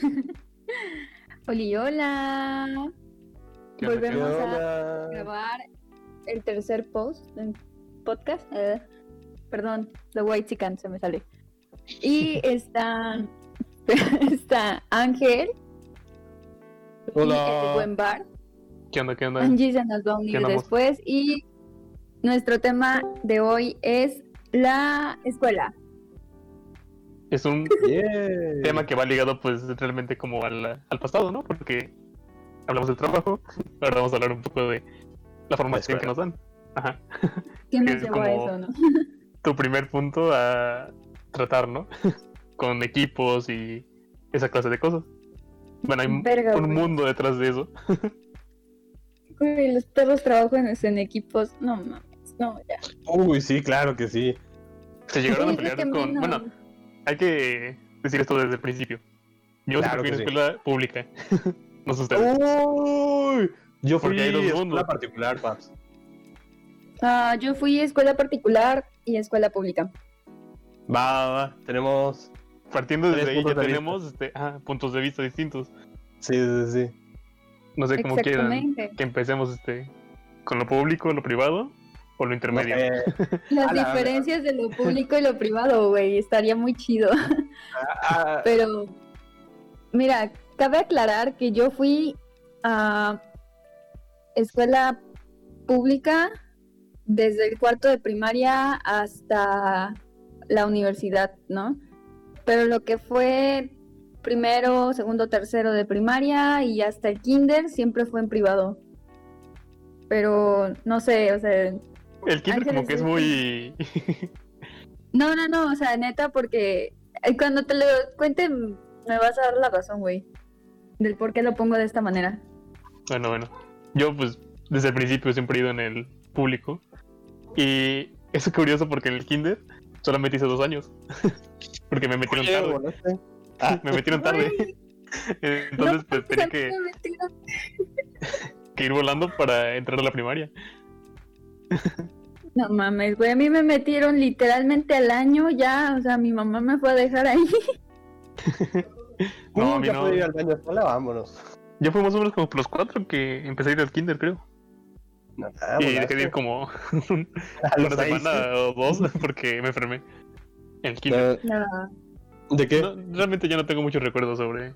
Oli, hola. ¿Qué onda, qué Volvemos a grabar el tercer post del podcast. Eh, perdón, The White Chicken se me sale. Y está, está Ángel y el Hola. buen bar. ¿Qué onda, qué onda? Angie se nos va a unir después. Y nuestro tema de hoy es la escuela. Es un Yeah. tema que va ligado pues realmente como al, al pasado, ¿no? Porque hablamos del trabajo, ahora vamos a hablar un poco de la formación que nos dan. Ajá. ¿Qué nos llevó a eso, no? Tu primer punto a tratar, ¿no? Con equipos y esa clase de cosas. Bueno, hay un- Verga, un güey. mundo detrás de eso. Güey, los perros trabajan en equipos. No mames, no, ya. Uy, sí, claro que sí. Se llegaron a Sí, pelear es que con... no. Bueno, hay que decir esto desde el principio. Yo Claro fui sí. escuela pública. no sé ustedes. Uy, yo fui Porque hay dos escuela particular, paps. Ah, yo fui a escuela particular y escuela pública. Va, va, va. Tenemos. Partiendo desde ahí ya de tenemos este, ah, puntos de vista distintos. Sí, sí, sí. No sé cómo quieran Exactamente. que empecemos este con lo público, lo privado o lo intermedio. sé. Las la- diferencias de lo público y lo privado, güey, estaría muy chido. Ah, Pero, mira, cabe aclarar que yo fui a escuela pública desde el cuarto de primaria hasta la universidad, ¿no? Pero lo que fue primero, segundo, tercero de primaria y hasta el kinder siempre fue en privado. Pero no sé, o sea, El kinder como que es muy no, no, no, o sea, neta, porque eh, cuando te lo cuente me vas a dar la razón, güey, del por qué lo pongo de esta manera. bueno, bueno. Yo pues desde el principio siempre he ido en el público y es curioso porque en el kinder solamente hice dos años. porque me metieron oye, tarde. volaste. Me metieron tarde. Entonces pues tenía que, que ir volando para entrar a la primaria. No mames, güey, a mí me metieron literalmente al año ya, o sea, mi mamá me fue a dejar ahí. No, a Uy, mí ya no. puedo ir al baño sola, vámonos. Yo fui más o menos como los cuatro que empecé a ir al kinder, creo. No, ah, y volaste. dejé de ir como una seis, semana o dos porque me enfermé. En el kinder. ¿sí? No. ¿De qué? No, realmente ya no tengo muchos recuerdos sobre,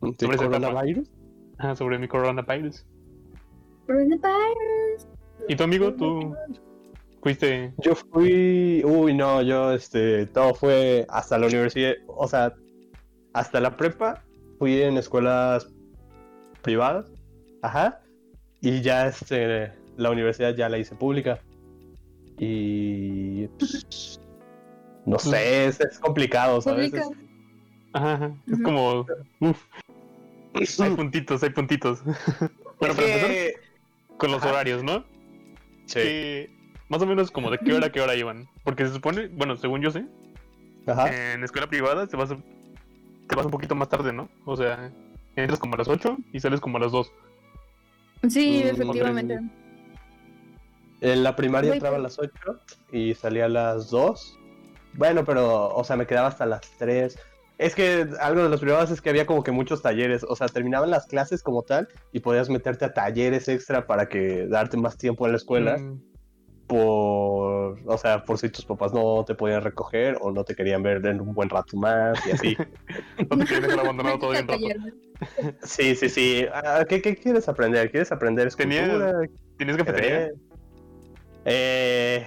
¿De sobre coronavirus? ajá, sobre mi coronavirus. Coronavirus. ¿Y tu amigo? ¿Tú fuiste? Yo fui, uy, no, yo, este, todo fue hasta la universidad, o sea, hasta la prepa fui en escuelas privadas, ajá, y ya, este, la universidad ya la hice pública. Y, no sé, es, es complicado, ¿sabes? Pública. Ajá, ajá. Es como. Uf, Es- hay puntitos, hay puntitos. bueno, es para empezar, con los ajá. horarios, ¿no? Sí, Que más o menos como de qué hora a qué hora iban. Porque se supone, bueno, según yo sé, ajá. en escuela privada te vas, a- te vas un poquito más tarde, ¿no? O sea, entras como a las 8 y sales como a las 2. Sí, Mm, efectivamente. En la primaria entraba a las 8 y salía a las 2. Bueno, pero, o sea, me quedaba hasta las 3. Es que algo de los privados es que había como que muchos talleres. O sea, terminaban las clases como tal y podías meterte a talleres extra para que darte más tiempo en la escuela. Mm, Por, o sea, por si tus papás no te podían recoger o no te querían ver en un buen rato más y así. no te querían dejar abandonado todo bien rato. Sí, sí, sí. Ah, ¿Qué, qué quieres aprender? ¿Quieres aprender escultura? ¿Tienes cafetería? Eh,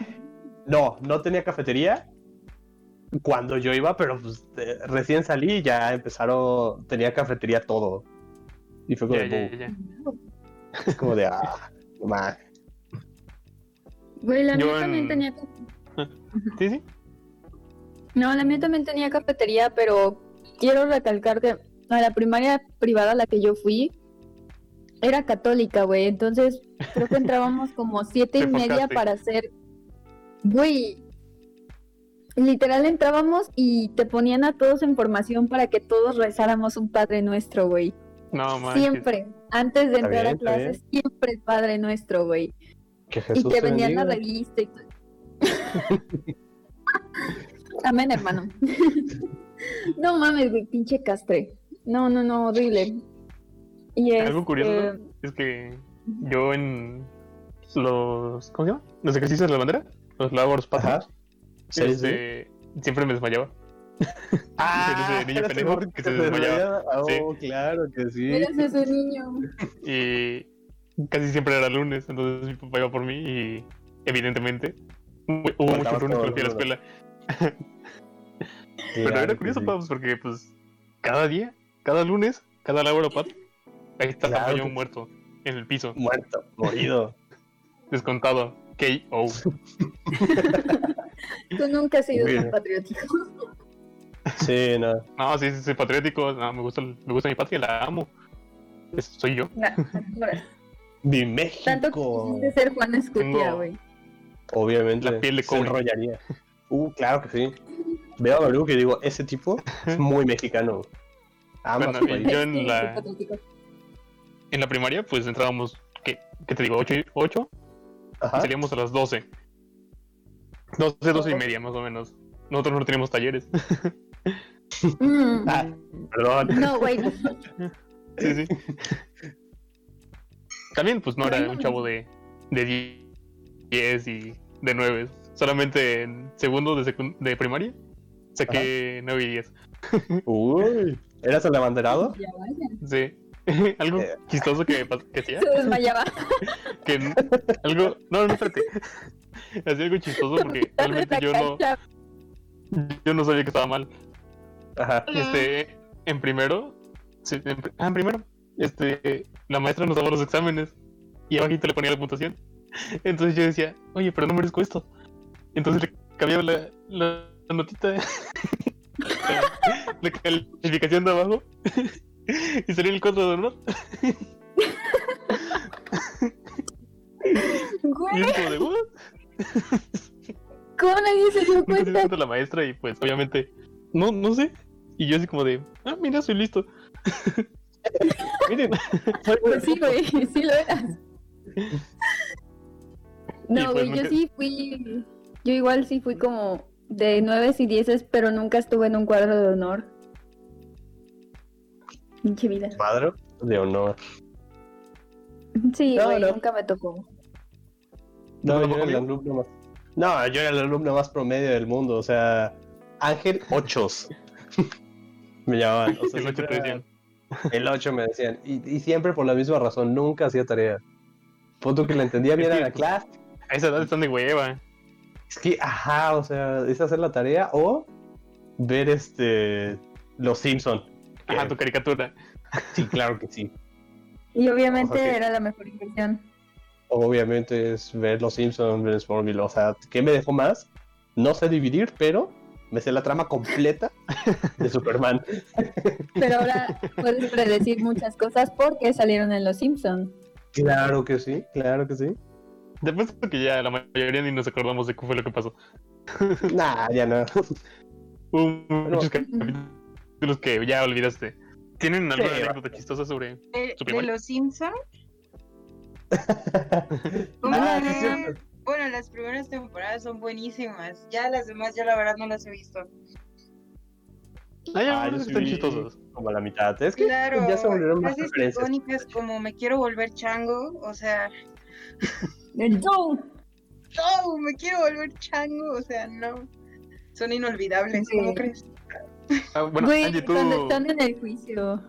no, no tenía cafetería cuando yo iba, pero pues, eh, recién salí y ya empezaron, tenía cafetería todo. Y fue como, ya, de, ya. es como de, ah, mames. Güey, la Yo mía también en- tenía. Sí, sí. No, la mía también tenía cafetería, pero quiero recalcar que a la primaria privada a la que yo fui era católica, güey. Entonces creo que entrábamos como siete y media para hacer. Güey. Literal entrábamos y te ponían a todos en formación para que todos rezáramos un Padre Nuestro, güey. No, manches. Siempre. Antes de entrar bien, a clases, siempre el Padre Nuestro, güey. Que Y Jesús te vendían la revista y todo. Amén, hermano. no mames, güey, pinche castre. No, no, no, horrible. Y Algo curioso este, ¿no? es que yo en los. ¿Cómo se llama? Los ejercicios de la bandera, los Sí, sí. este, siempre me desmayaba. Ah, ese niño eras el pendejo morro que se desmayaba. Oh, claro que sí. Eres ese niño. Y casi siempre era lunes, entonces mi papá iba por mí y evidentemente hu- hubo muchos lunes que no fui a la el escuela. Pero era curioso, sí. pues, porque pues cada día, cada lunes, cada labor pat, ahí está Claro que- muerto en el piso, Muerto, morido. descontado. K.O. Tú nunca has sido tan patriótico. Sí, no. No, sí, sí, soy patriótico, no, me gusta, me gusta mi patria, la amo. Es- soy yo. Nah, ahora, Mi Tanto que México. quisiste ser Juan Escutia, güey. Obviamente. La piel de se enrollaría. Uh, claro que sí. Veo a Balú que digo, ese tipo es muy mexicano. Ama Bueno, país. yo en la-. En la primaria, pues entrábamos, ¿qué, qué te digo? ¿8? y- ocho? Ajá. Salíamos a las 12. 12, 12 y media, más o menos. Nosotros no teníamos talleres. Mm, Ah, perdón. No, güey, no. Sí, sí. También, pues no era un chavo de, de 10 y de 9. Solamente en segundo de, de primaria saqué 9 y 10. Uy. ¿Eras el abanderado? Sí. algo Eh. chistoso que, que hacía. Se desmayaba. Que algo. No, no, espérate. Hacía algo chistoso porque realmente yo no, yo no sabía que estaba mal. Ajá. Este, en primero, sí, en, pri- ah, en primero, este, la maestra nos daba los exámenes y abajito le ponía la puntuación. Entonces yo decía, oye, pero no merezco esto. Entonces le cambiaba la, la, la notita, la, calificación de abajo y salía el 4 de honor. Y es como de, "What?". ¿cómo nadie se dio se cuenta la maestra y pues obviamente, no, no sé. Y yo así como de, ah, mira, soy listo. Miren, soy Pues sí, güey, sí lo eras. No, pues güey, yo sí fui. Yo igual sí fui como de nueve y dieces, pero nunca estuve en un cuadro de honor. Pinche vida. Padre de honor. Sí, No, güey, no. nunca me tocó. No, ¿Tú yo era el alumno más. No, yo era el alumno más promedio del mundo. O sea, Ángel Ochos. me llamaban. O sea, El ocho siempre te era- decían. El 8 me decían. Y, y siempre por la misma razón. Nunca hacía tarea. Punto que le entendía bien a la clase. A esa edad están de hueva. Es que, ajá, o sea, es hacer la tarea o ver este. Los Simpson. que- Ajá, tu caricatura. Sí, claro que sí. Y obviamente era la mejor inversión. Obviamente es ver los Simpsons, ver Smallville. O sea, ¿qué me dejó más? No sé dividir, pero me sé la trama completa de Superman. Pero ahora puedes predecir muchas cosas porque salieron en Los Simpsons. Claro que sí, claro que sí. Después que ya la mayoría ni nos acordamos de qué fue lo que pasó. Nah, ya no. Hubo muchos capítulos que ya olvidaste. ¿Tienen alguna Sí, anécdota chistosa sobre De, los Simpson. Ah, sí, es cierto. Bueno, las primeras temporadas son buenísimas. Ya las demás, ya la verdad no las he visto. Ah, ya, Ah, que están chistosos. Como a la mitad. Es que Claro, ya se volvieron más referencias. icónicas como me quiero volver chango, o sea, Joe. no, me quiero volver chango, o sea, no. Son inolvidables, Sí. ¿cómo crees? Ah, bueno, Güey, Angie, ¿tú, cuando están en el juicio.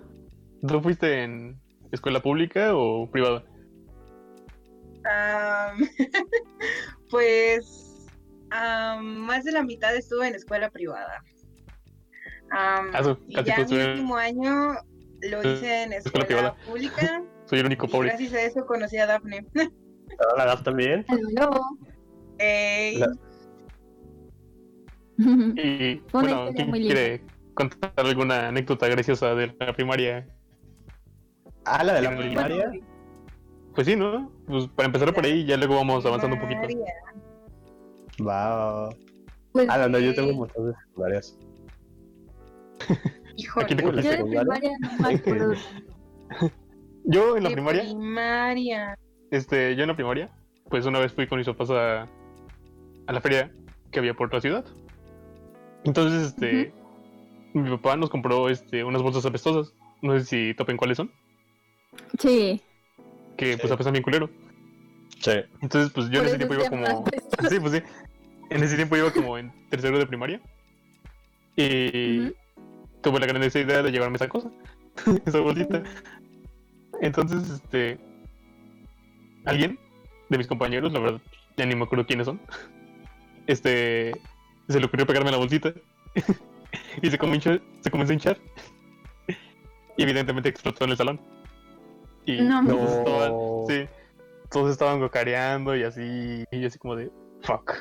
¿tú fuiste en escuela pública o privada? Pues más de la mitad estuve en escuela privada. Ah, su- y ya mi último año lo hice en escuela pública. Soy el único pobre. gracias a eso conocí a Daphne. ¿La edad también? Aló. Ey, La- Y bueno, ¿quién quiere contar alguna anécdota graciosa de la primaria? Ah, la de la Bueno, primaria. Pues sí, ¿no? Pues para empezar por ahí, ya luego vamos avanzando un poquito. Va. Pues, Ah, no, no, yo tengo un montón de secundarias. Híjole, Aquí Yo de primaria no me acuerdo. Yo en la primaria, primaria. este, yo en la primaria, pues una vez fui con mis papás a, a la feria que había por la ciudad. Entonces, este, mi papá nos compró este, unas bolsas apestosas no sé si topen cuáles son, Sí. Que Sí. pues apesan bien culero. Sí. Entonces, pues yo en ese tiempo iba como. Sí, pues sí. En ese tiempo iba como en tercero de primaria. Y Ujú. tuve la gran idea de llevarme esa cosa, esa bolsita. Entonces, este. Alguien de mis compañeros, la verdad, ya ni me acuerdo quiénes son. Este. Se le ocurrió pegarme la bolsita. y se comenzó, se comenzó a hinchar. Y evidentemente explotó en el salón. Y No, todos No. estaban, sí, todos estaban gocareando y así, y yo así como de, fuck.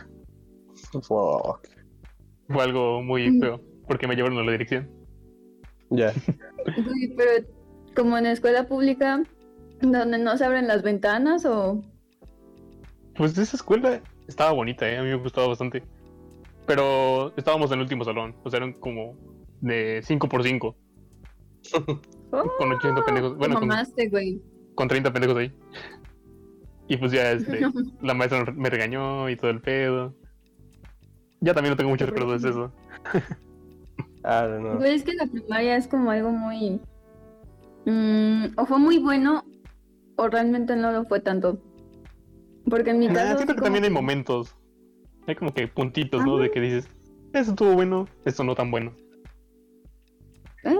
Fuck. Fue algo muy Mm. feo, porque me llevaron a la dirección. Ya. Pero como en escuela pública, donde no se abren las ventanas o... Pues esa escuela estaba bonita, ¿eh? a mí me gustaba bastante. Pero estábamos en el último salón, o sea, eran como de 5 por 5 con 80 pendejos, bueno, con, mamaste, güey. con 30 pendejos ahí. Y pues ya este, la maestra me regañó y todo el pedo. Ya también no tengo muchos recuerdos de eso. Ah, no. Es que la primaria es como algo muy... mm, o fue muy bueno o realmente no lo fue tanto. Porque en mi Ah, caso... siento que como también hay momentos. Hay como que puntitos, ¿no? De que dices, eso estuvo bueno, esto no tan bueno. Eh,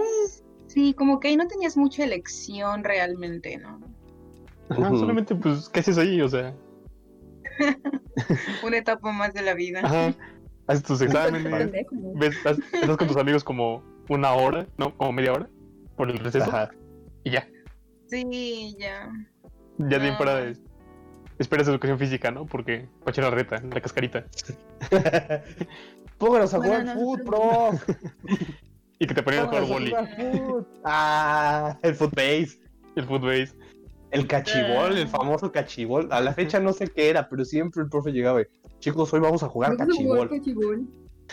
Sí, como que ahí no tenías mucha elección realmente, ¿no? Ajá, solamente pues, ¿qué haces ahí? O sea, Una etapa más de la vida. ajá, haces tus exámenes, ¿no? ves, estás, estás con tus amigos como una hora, ¿no? Como media hora, por el receso, Ajá. y ya, Sí, ya. ya de ahí en fuera Ah. de- esperas educación física, ¿no? Porque va a echar la reta, la cascarita, Pónganos a Bueno, jugar prof. y que te ponían a jugar foot. Ah, el footbase. el footbase. El cachibol, el famoso cachibol. A la fecha no sé qué era, pero siempre el profe llegaba y, chicos, hoy vamos a jugar Vamos a jugar cachibol. cachibol.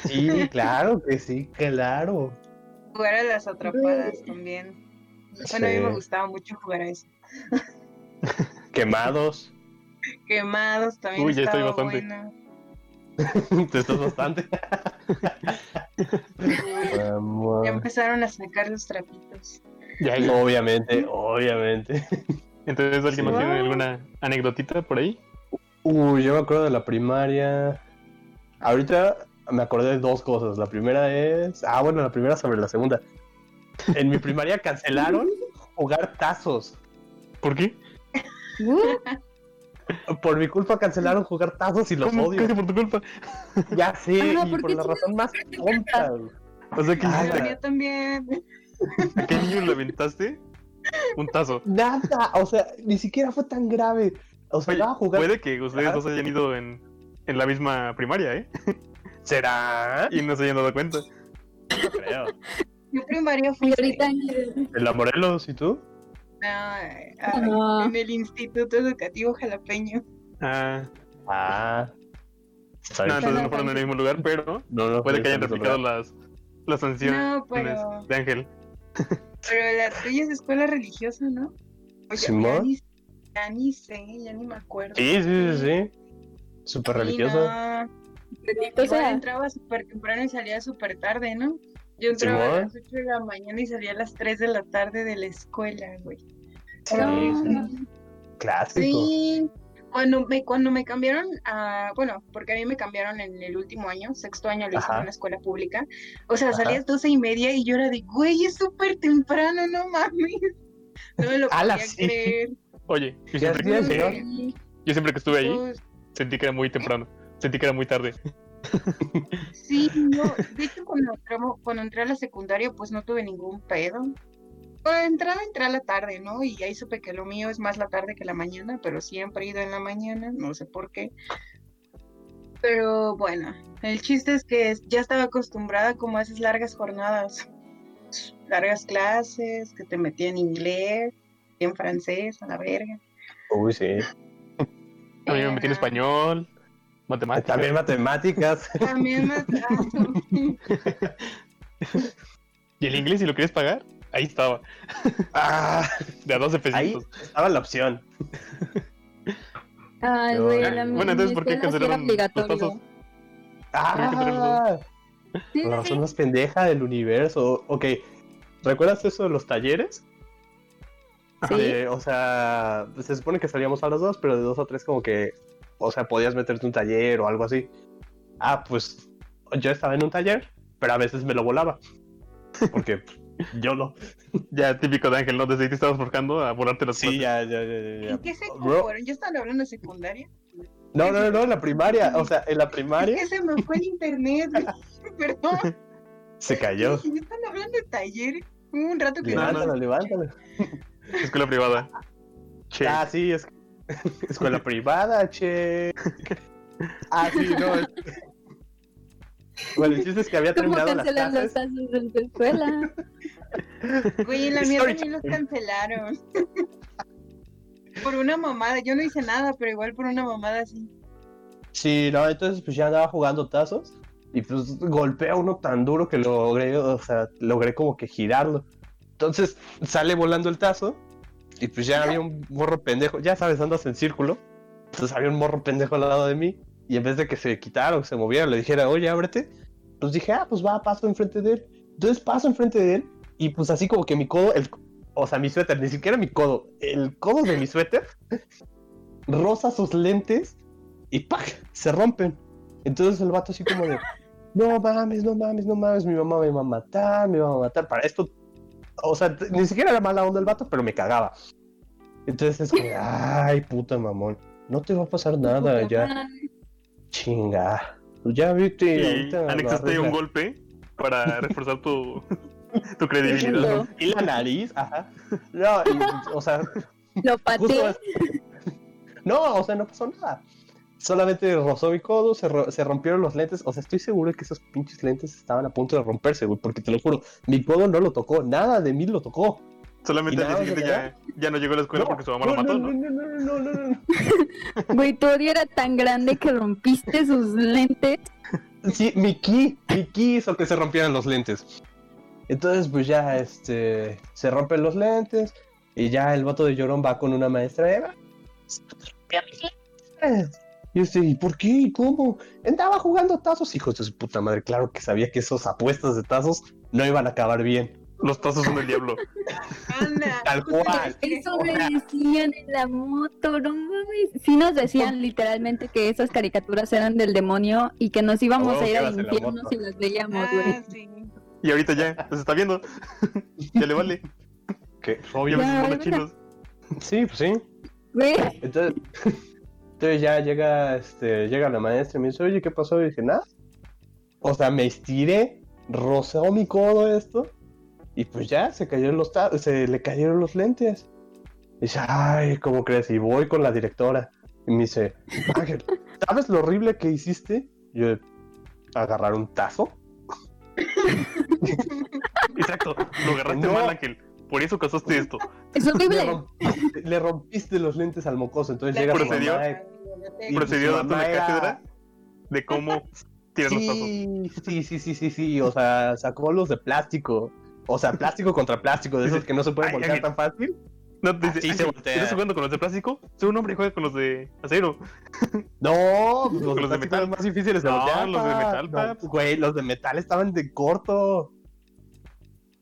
Sí, claro que sí, claro. Jugar a las atrapadas también. Bueno, a mí me gustaba mucho jugar a eso. Quemados. Quemados también. Uy, ya estoy estaba bastante. bueno. Te estás bastante. Ya empezaron a sacar los trapitos. Ya. Obviamente, obviamente. Entonces, ¿alguien más Sí. tiene alguna anécdotita por ahí? Uy, yo me acuerdo de la primaria. Ahorita me acordé de dos cosas. La primera es. Ah, bueno, la primera sobre la segunda. En mi primaria cancelaron jugar tazos. ¿Por qué? Por mi culpa cancelaron jugar tazos y los ¿Cómo? odio. Casi por tu culpa. Ya sé, Ah, y ¿por la razón más tonta. O sea, ¿qué Ah, hiciste? Yo también. ¿A qué niño le aventaste? Un tazo. Nada, o sea, ni siquiera fue tan grave. O sea, Oye, estaba jugando. puede que ustedes Ajá. dos hayan ido en, en la misma primaria, ¿eh? ¿Será? Y no se hayan dado cuenta. No creo. Yo primaria fui ahorita... ¿En la Morelos y tú? Ah, Ah. en el Instituto Educativo Jalapeño. Ah, Ah. No, entonces no fueron en el mismo lugar, pero No, no, puede que hayan replicado las, las sanciones No, pero- de Ángel. Pero la tuya es escuela religiosa, ¿no? Oye, ya, Simón. ni, ya ni sé, ya ni me acuerdo. Sí, sí, sí, sí. Súper religiosa. no. Bendito Igual sea. entraba súper temprano y salía súper tarde, ¿no? Yo entraba a las 8 de la mañana y salía a las 3 de la tarde de la escuela, güey. Sí, No. sí. Clásico. Sí, cuando me, cuando me cambiaron a, bueno, porque a mí me cambiaron en el último año, sexto año lo hice en una escuela pública, o sea, Ajá. salías doce y media y yo era de, güey, es súper temprano, no mames. No me lo podía sí. creer. Oye, yo siempre, que, yo siempre que estuve ahí, pues, sentí que era muy temprano. Sentí que era muy tarde. Sí, no, de hecho cuando, entramos- cuando entré a la secundaria pues no tuve ningún pedo. Bueno, entraba, entré a la tarde, ¿no? Y ahí supe que lo mío es más la tarde que la mañana, pero siempre he ido en la mañana, no sé por qué. Pero bueno, el chiste es que ya estaba acostumbrada como a esas largas jornadas, largas clases, que te metían inglés, en francés, a la verga. Uy, sí. A mí me metí en español, matemáticas. También matemáticas. También más... Y el inglés, si lo quieres pagar, ahí estaba. Ah, De a 12 ahí pesitos. estaba la opción. Ay, güey, Ah, la bueno, entonces, ¿por qué cancelaron los tazos? Ah, Sí, la razón más pendeja del universo. Ok, ¿recuerdas eso de los talleres? Sí. De- o sea, se supone que salíamos a las dos, pero de dos a tres como que, o sea, podías meterte un taller o algo así. Ah, pues yo estaba en un taller, pero a veces me lo volaba. Porque yo no. Ya típico de Ángel, ¿no? Desde ahí te estabas forjando a volarte las Sí, ya, ya, ya, ya, ya. ¿En qué fueron? ¿Ya están hablando de secundaria? No, no, no, en la primaria. O sea, en la Es primaria que se me fue el internet. Perdón. se cayó. ¿Ya están hablando de talleres? Hubo un rato que no. Levántalo, levántalo. Escuela privada. Che. Ah, sí, es escuela privada, che. Ah, sí, no. Bueno, el chiste es que había ¿Cómo terminado las cancelan los clases. tazos en tu escuela? Güey, en la mía Story también los cancelaron. Por una mamada. Yo no hice nada, pero igual por una mamada así. Sí, no, entonces pues ya andaba jugando tazos y pues golpeé a uno tan duro que logré, o sea, logré como que girarlo. Entonces sale volando el tazo y pues ya había un morro pendejo, ya sabes, andas en círculo. Entonces había un morro pendejo al lado de mí y en vez de que se quitara o se moviera, le dijera, oye, ábrete, pues dije, ah, pues va, paso enfrente de él. Entonces paso enfrente de él y pues así como que mi codo, el, o sea, mi suéter, ni siquiera mi codo, el codo de mi suéter roza sus lentes y ¡pac! se rompen. Entonces el vato así como de, no mames, no mames, no mames, mi mamá me va a matar, me va a matar. Para esto, o sea, ni siquiera era mala onda el vato, pero me cagaba. Entonces es como, ay, puta mamón, no te va a pasar nada, ya, chinga. Pues ya viste, Y ahorita lo anexaste un golpe para reforzar tu, tu credibilidad. Y la nariz, ajá. No, y, o sea, Lo pateé. No, o sea, no pasó nada. Solamente rozó mi codo, se, ro- se rompieron los lentes. O sea, estoy seguro de que esos pinches lentes estaban a punto de romperse, güey. Porque te lo juro, mi codo no lo tocó. Nada de mí lo tocó. Solamente ¿Y al día siguiente ya, ya no llegó a la escuela porque su mamá lo no, mató, no, ¿no? no, no, no, no, no, no. Güey, tu odio era tan grande que rompiste sus lentes. Sí, mi ki, mi ki hizo que se rompieran los lentes. Entonces, pues ya, este, se rompen los lentes y ya el vato de llorón va con una maestra Eva. Se me rompieron mis lentes. Y yo estoy, ¿y por qué? ¿Y cómo? Andaba jugando tazos, hijos de su puta madre. Claro que sabía que esos apuestas de tazos no iban a acabar bien. Los tazos son del diablo. Anda. Tal cual. Eso me decían en la moto, no mames. Sí nos decían literalmente que esas caricaturas eran del demonio y que nos íbamos Oh, a ir al la infierno moto. si las veíamos, eso. güey. Ah, sí. Y ahorita ya, los está viendo. ya le vale. Que, sus monos ya. chinos. Sí, pues sí. Güey, Entonces, entonces ya llega, este, llega la maestra y me dice, oye, ¿qué pasó? Y dije, nada. O sea, me estiré, rozó mi codo esto, y pues ya se cayeron los se le cayeron los lentes. Y dice, ay, ¿cómo crees? Y voy con la directora. Y me dice, Ángel, ¿sabes lo horrible que hiciste? Yo, agarrar un tazo. Exacto, lo agarraste No. mal, Ángel. Por eso causaste esto. es Le, horrible. rompiste, le rompiste los lentes al mocoso. Entonces llega procedió. Y Procedió darte una cátedra de cómo tirar los tazos. Sí, sí, sí, sí, sí, sí, o sea, sacó los de plástico. O sea, plástico contra plástico, de esos que no se pueden voltear tan fácil. No, te dice, Así se "Ángel, voltea. ¿estás jugando con los de plástico? Soy un hombre y juega con los de acero. No, los, Con los de metal. más difíciles de No, voltear. los de metal, No. Güey, los de metal estaban de corto.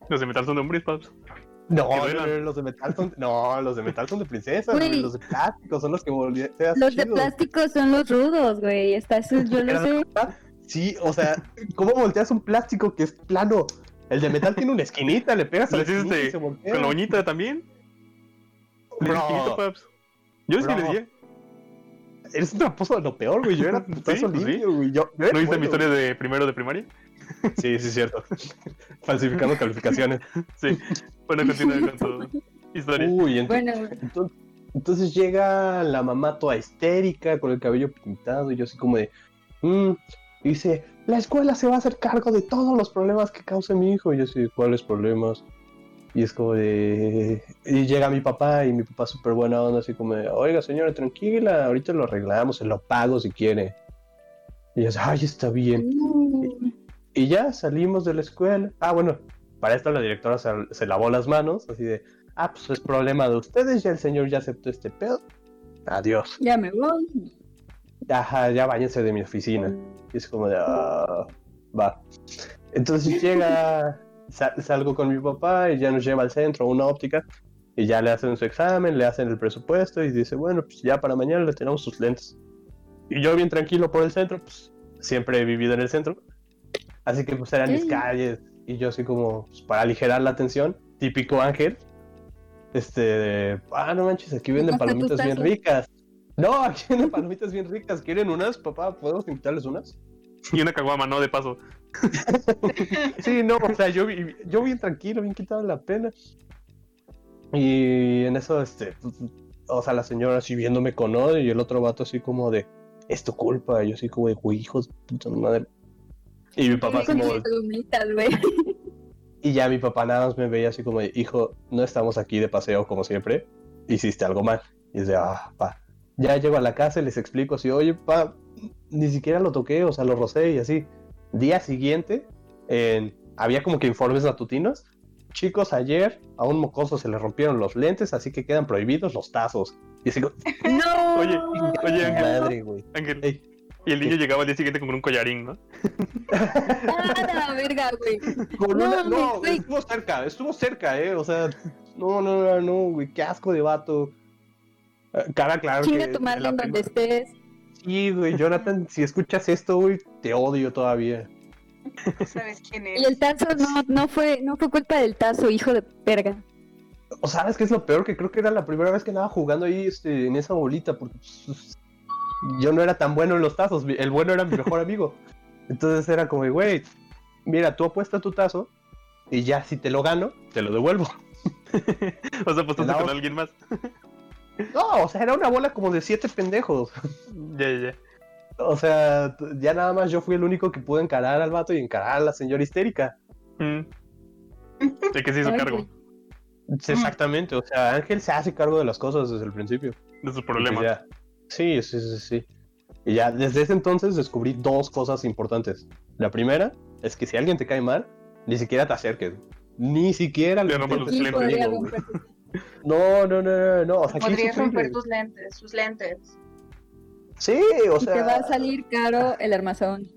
Los de metal son de hombres, paps. No, no, no, los de metal son, no, los de metal son de princesas, Güey. güey, los de plástico son los que volteas Los de plástico son los rudos, güey. Está eso, yo lo Pero, sé. Sí, o sea, ¿cómo volteas un plástico que es plano? El de metal tiene una esquinita, le pegas a la ¿Le hiciste esquinita y se voltea. Con la uñita también. Bro. paps. Yo sí Bro. le di. Eres un tramposo de lo peor, güey. Yo era Sí, pues sí. limpio, güey. Yo, yo era ¿No viste mi bueno, historia de primero de primaria? Sí, sí, es cierto. Falsificando calificaciones. Sí. Bueno, continúa con tu historia. Uy, ent- Bueno, entonces, entonces llega la mamá toda histérica, con el cabello pintado, y yo así como de... "Mm", y dice, la escuela se va a hacer cargo de todos los problemas que cause mi hijo. Y yo así, ¿cuáles problemas? Y es como de... Y llega mi papá, y mi papá súper buena onda, así como de, oiga señora, tranquila, ahorita lo arreglamos, se lo pago si quiere. Y yo así, ay, está bien. mm, Y ya salimos de la escuela. Ah, bueno, para esto la directora se, se lavó las manos, así de, ah, pues es problema de ustedes, ya el señor ya aceptó este pedo. Adiós. ya me voy. Ajá, ya váyanse de mi oficina. Y es como de, ah, va. Entonces llega, sa- salgo con mi papá y ya nos lleva al centro, a una óptica, y ya le hacen su examen, le hacen el presupuesto y dice, bueno, pues ya para mañana le tenemos sus lentes. Y yo bien tranquilo por el centro, pues siempre he vivido en el centro. Así que pues eran mis calles y yo así como pues, para aligerar la tensión, típico ángel. Este, de, ah, no manches, aquí venden palomitas bien ricas. No, aquí venden palomitas bien ricas. ¿Quieren unas, papá? ¿Podemos invitarles unas? Y una caguama, ¿no? De paso. Sí, no, o sea, yo, vi- yo bien tranquilo, bien quitado la pena. Y en eso, este, pues, o sea, la señora así viéndome con odio y el otro vato así como de, es tu culpa. Y yo así como de, hijos puta madre. Y mi papá como, y ya mi papá nada más me veía así como hijo, no estamos aquí de paseo como siempre, hiciste algo mal. Y es de, ah, pa. Ya llego a la casa y les explico así, oye, pa, ni siquiera lo toqué, o sea, lo rocé y así. Día siguiente, en- había como que informes matutinos. Chicos, ayer a un mocoso se le rompieron los lentes, así que quedan prohibidos los tazos. Y así como, No. Oye, oye, Ángel. madre, güey. Ángel. Ey. Y el niño llegaba al día siguiente con un collarín, ¿no? Ah, la verga, güey. Con No, una- no, güey. estuvo cerca, estuvo cerca, eh. O sea, no, no, no, no, güey, qué asco de vato. Eh, Cara, claro. Chinga que tu madre en donde estés. Sí, güey, Jonathan, si escuchas esto, güey, te odio todavía. Sabes quién Y el tazo no, no fue, no fue culpa del tazo, hijo de perga. O sabes qué es lo peor, que creo que era la primera vez que andaba jugando ahí este, en esa bolita, porque pues, yo no era tan bueno en los tazos, el bueno era mi mejor amigo. Entonces era como, güey, mira, tú apuesta tu tazo y ya si te lo gano, te lo devuelvo. O sea, pues La con alguien más. No, o sea, era una bola como de siete pendejos. Ya, ya, ya. O sea, ya nada más yo fui el único que pude encarar al vato y encarar a la señora histérica. Mm. De que se hizo cargo. Sí, Exactamente, o sea, Ángel se hace cargo de las cosas desde el principio. de sus Y problemas. ya- Sí, sí, sí, sí. Y ya desde ese entonces descubrí dos cosas importantes. La primera es que si alguien te cae mal, ni siquiera te acerques. Ni siquiera Le rompas los lentes. No, no, no, no, no. O sea, aquí Podrías romper tus lentes, sus lentes. Sí, o Y sea. te va a salir caro el armazón.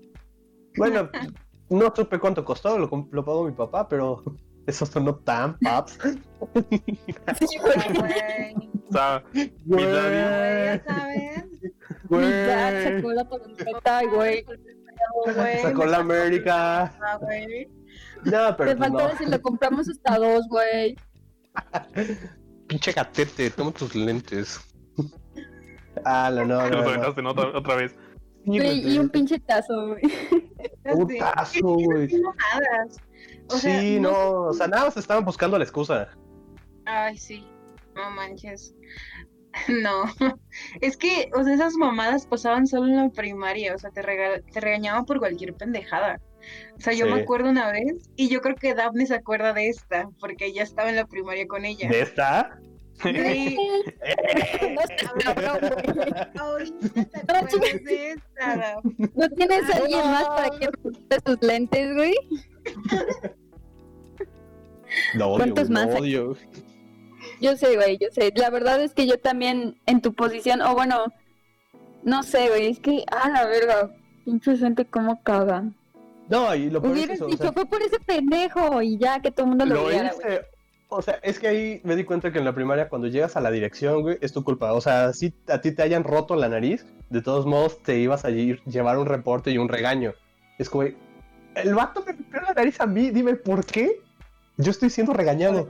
Bueno, no supe cuánto costó, lo, lo pagó mi papá, pero eso sonó tan paps. Sí, güey. Güey. O sea, Güey, Ya sabes. güey. Mi dad sacó la palomita, güey. Sacó la América. Ah, güey. No, pero Te faltó no. decir, lo compramos hasta dos, güey. Pinche gatete, toma tus lentes. Ah, no, no, te no. los no. aventaste, ¿no? Otra, otra vez. Y un pinche tazo, güey. Un tazo, güey. O sea, sí, no, o sea, nada más estaban buscando la excusa. Ay, sí. No manches. No. Es que, o sea, esas mamadas pasaban solo en la primaria. O sea, te, rega- te regañaban por cualquier pendejada. O sea, yo Sí. me acuerdo una vez, y yo creo que Daphne se acuerda de esta, porque ella estaba en la primaria con ella. ¿De esta? Sí. No te No. ¿No tienes a alguien más para que rompa sus lentes, güey? Lo odio, ¿Cuántos más hay? Yo sé, güey, yo sé. La verdad es que yo también en tu posición, o bueno, no sé, güey, es que, ah, la verga, pinche gente cómo caga. No, y lo peor es Hubieras eso, o dicho, sea, fue por ese pendejo y ya que todo el mundo lo, lo hice. O sea, es que ahí me di cuenta que en la primaria cuando llegas a la dirección, güey, es tu culpa. O sea, si a ti te hayan roto la nariz, de todos modos te ibas a ir- llevar un reporte y un regaño. Es como, el vato me rompió la nariz a mí, dime por qué. Yo estoy siendo regañado.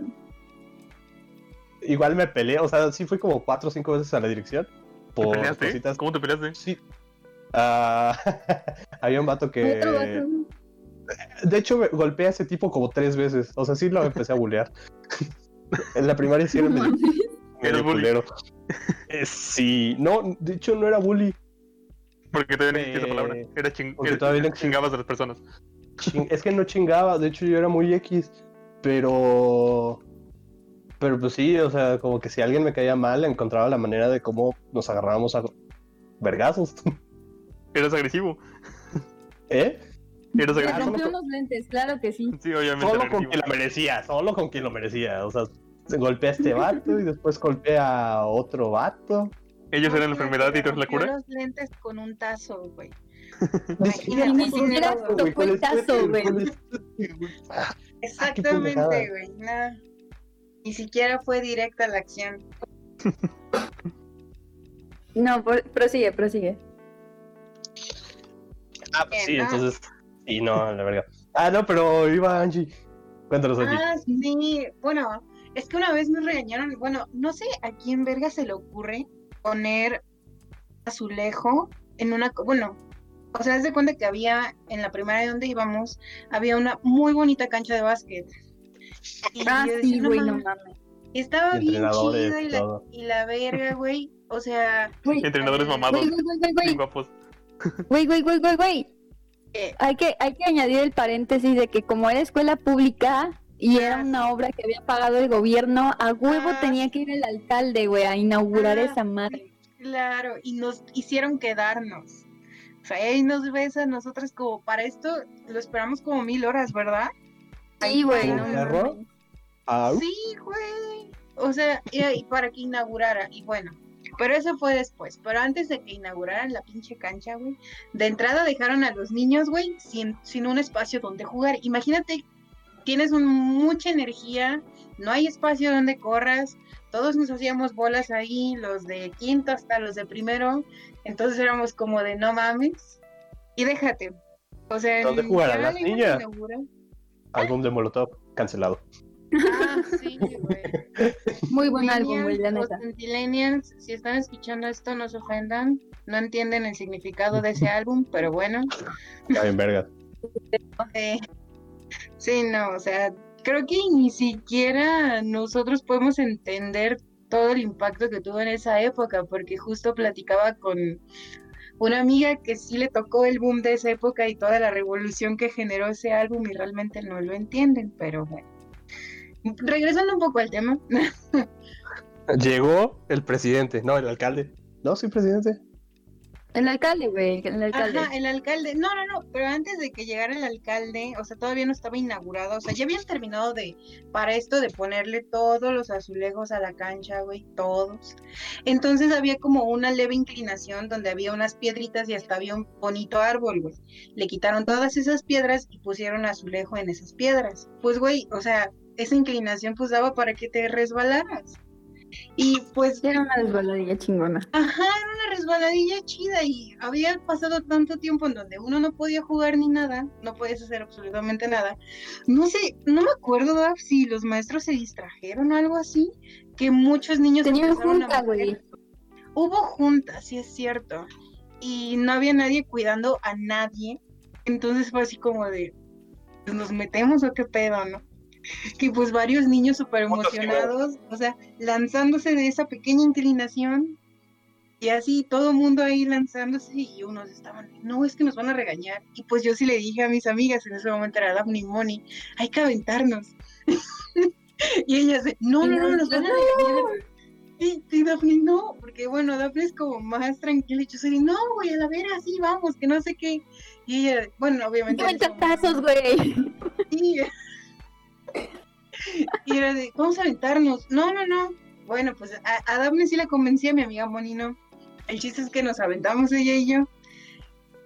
Igual me peleé, o sea, sí fui como cuatro o cinco veces a la dirección. ¿Te Por peleaste? cositas. ¿Cómo te peleaste? Sí. Ah, había un vato que. De hecho, me golpeé a ese tipo como tres veces. O sea, sí lo empecé a bullear. en la primaria sí era medio, medio bully. Eh, sí, no, de hecho no era bully. Porque todavía no existía esa Eh, palabra. Era ching... era- todavía no chingabas a las personas. Es que no chingaba, de hecho yo era muy X. Pero. Pero pues sí, o sea, como que si alguien me caía mal, encontraba la manera de cómo nos agarrábamos a vergazos. Eras agresivo. ¿Eh? Eras Ah, agresivo. solo rompió unos lentes, claro que sí. Sí, obviamente. Solo con quien lo merecía, solo con quien lo merecía. O sea, golpeé a este vato y después golpeé a otro vato. Ellos eran la enfermedad y tú eres la cura. los lentes con un tazo, güey. Ni siquiera tocó el tazo, güey. güey. Exactamente, güey. Ni siquiera fue directa la acción. No, por- prosigue, prosigue. Ah, pues sí, entonces. Sí, no, la verga. Ah, no, pero iba Angie. Cuéntanos, Angie. Ah, sí. Bueno, es que una vez nos regañaron. Bueno, no sé a quién verga se le ocurre poner azulejo en una. co- Bueno, o sea, haz de cuenta que había en la primaria donde íbamos, había una muy bonita cancha de básquet. Y Ah, yo decía, sí, "No güey, no mames". mames. Estaba Y bien chida y la, todo. y la verga, güey. O sea, Güey, Entrenadores mamados, güey, güey, güey, güey, guapos. güey, güey, güey, güey, güey. Hay que, hay que añadir el paréntesis de que como era escuela pública y era una obra que había pagado el gobierno, a huevo Ah, tenía que ir el alcalde, güey, a inaugurar Ah, esa madre. claro, y nos hicieron quedarnos. O sea, ahí nos ves a nosotras como para esto, lo esperamos como mil horas, ¿verdad? Sí, güey, ¿Como no perro? Ah, Sí, güey. O sea, y, y para que inaugurara, y bueno, pero eso fue después. Pero antes de que inauguraran la pinche cancha, güey, de entrada dejaron a los niños, güey, sin, sin un espacio donde jugar. Imagínate, tienes un- mucha energía, no hay espacio donde corras, todos nos hacíamos bolas ahí, los de quinto hasta los de primero, entonces éramos como de no mames, y déjate. O sea, ¿Dónde jugarán las niñas? Álbum de Molotov cancelado. Ah, sí, güey. Muy buen álbum, güey, la neta. Centennials, si están escuchando esto, no se ofendan. No entienden el significado de ese álbum, pero bueno. Está bien, verga. eh, sí, no, o sea, creo que ni siquiera nosotros podemos entender todo el impacto que tuvo en esa época, porque justo platicaba con una amiga que sí le tocó el boom de esa época y toda la revolución que generó ese álbum y realmente no lo entienden, pero bueno. Regresando un poco al tema, Llegó el presidente, no, el alcalde. No, sí, presidente. El alcalde, güey, el alcalde. El alcalde. No, no, no, pero antes de que llegara el alcalde, o sea, todavía no estaba inaugurado, o sea, ya habían terminado de, para esto de ponerle todos los azulejos a la cancha, güey, todos. Entonces había como una leve inclinación donde había unas piedritas y hasta había un bonito árbol, güey. Le quitaron todas esas piedras y pusieron azulejo en esas piedras. Pues, güey, o sea, esa inclinación pues daba para que te resbalaras. Y pues Era una desbaladilla chingona. Ajá, era una resbaladilla chida y había pasado tanto tiempo en donde uno no podía jugar ni nada, no podías hacer absolutamente nada. No sé, no me acuerdo Daf, si los maestros se distrajeron o algo así, que muchos niños Tenían junta, güey. Hubo juntas, sí es cierto, y no había nadie cuidando a nadie, entonces fue así como de, "Pues, ¿nos metemos o qué pedo, no? Que pues varios niños súper emocionados, o sea, lanzándose de esa pequeña inclinación y así todo el mundo ahí lanzándose y unos estaban, no, es que nos van a regañar. Y pues yo sí le dije a mis amigas, en ese momento era Daphne y Moni, hay que aventarnos. y ellas, no, no, no, nos van a regañar. Y, y Daphne, no, porque bueno, Daphne es como más tranquila y yo soy, de, no, güey, a la vera, sí, vamos, que no sé qué. Y ella, bueno, obviamente... ¡Qué güey! Sí. Y era de, vamos a aventarnos. No, no, no. Bueno, pues a, a Daphne sí la convencí a mi amiga Moni, no. El chiste es que nos aventamos ella y yo.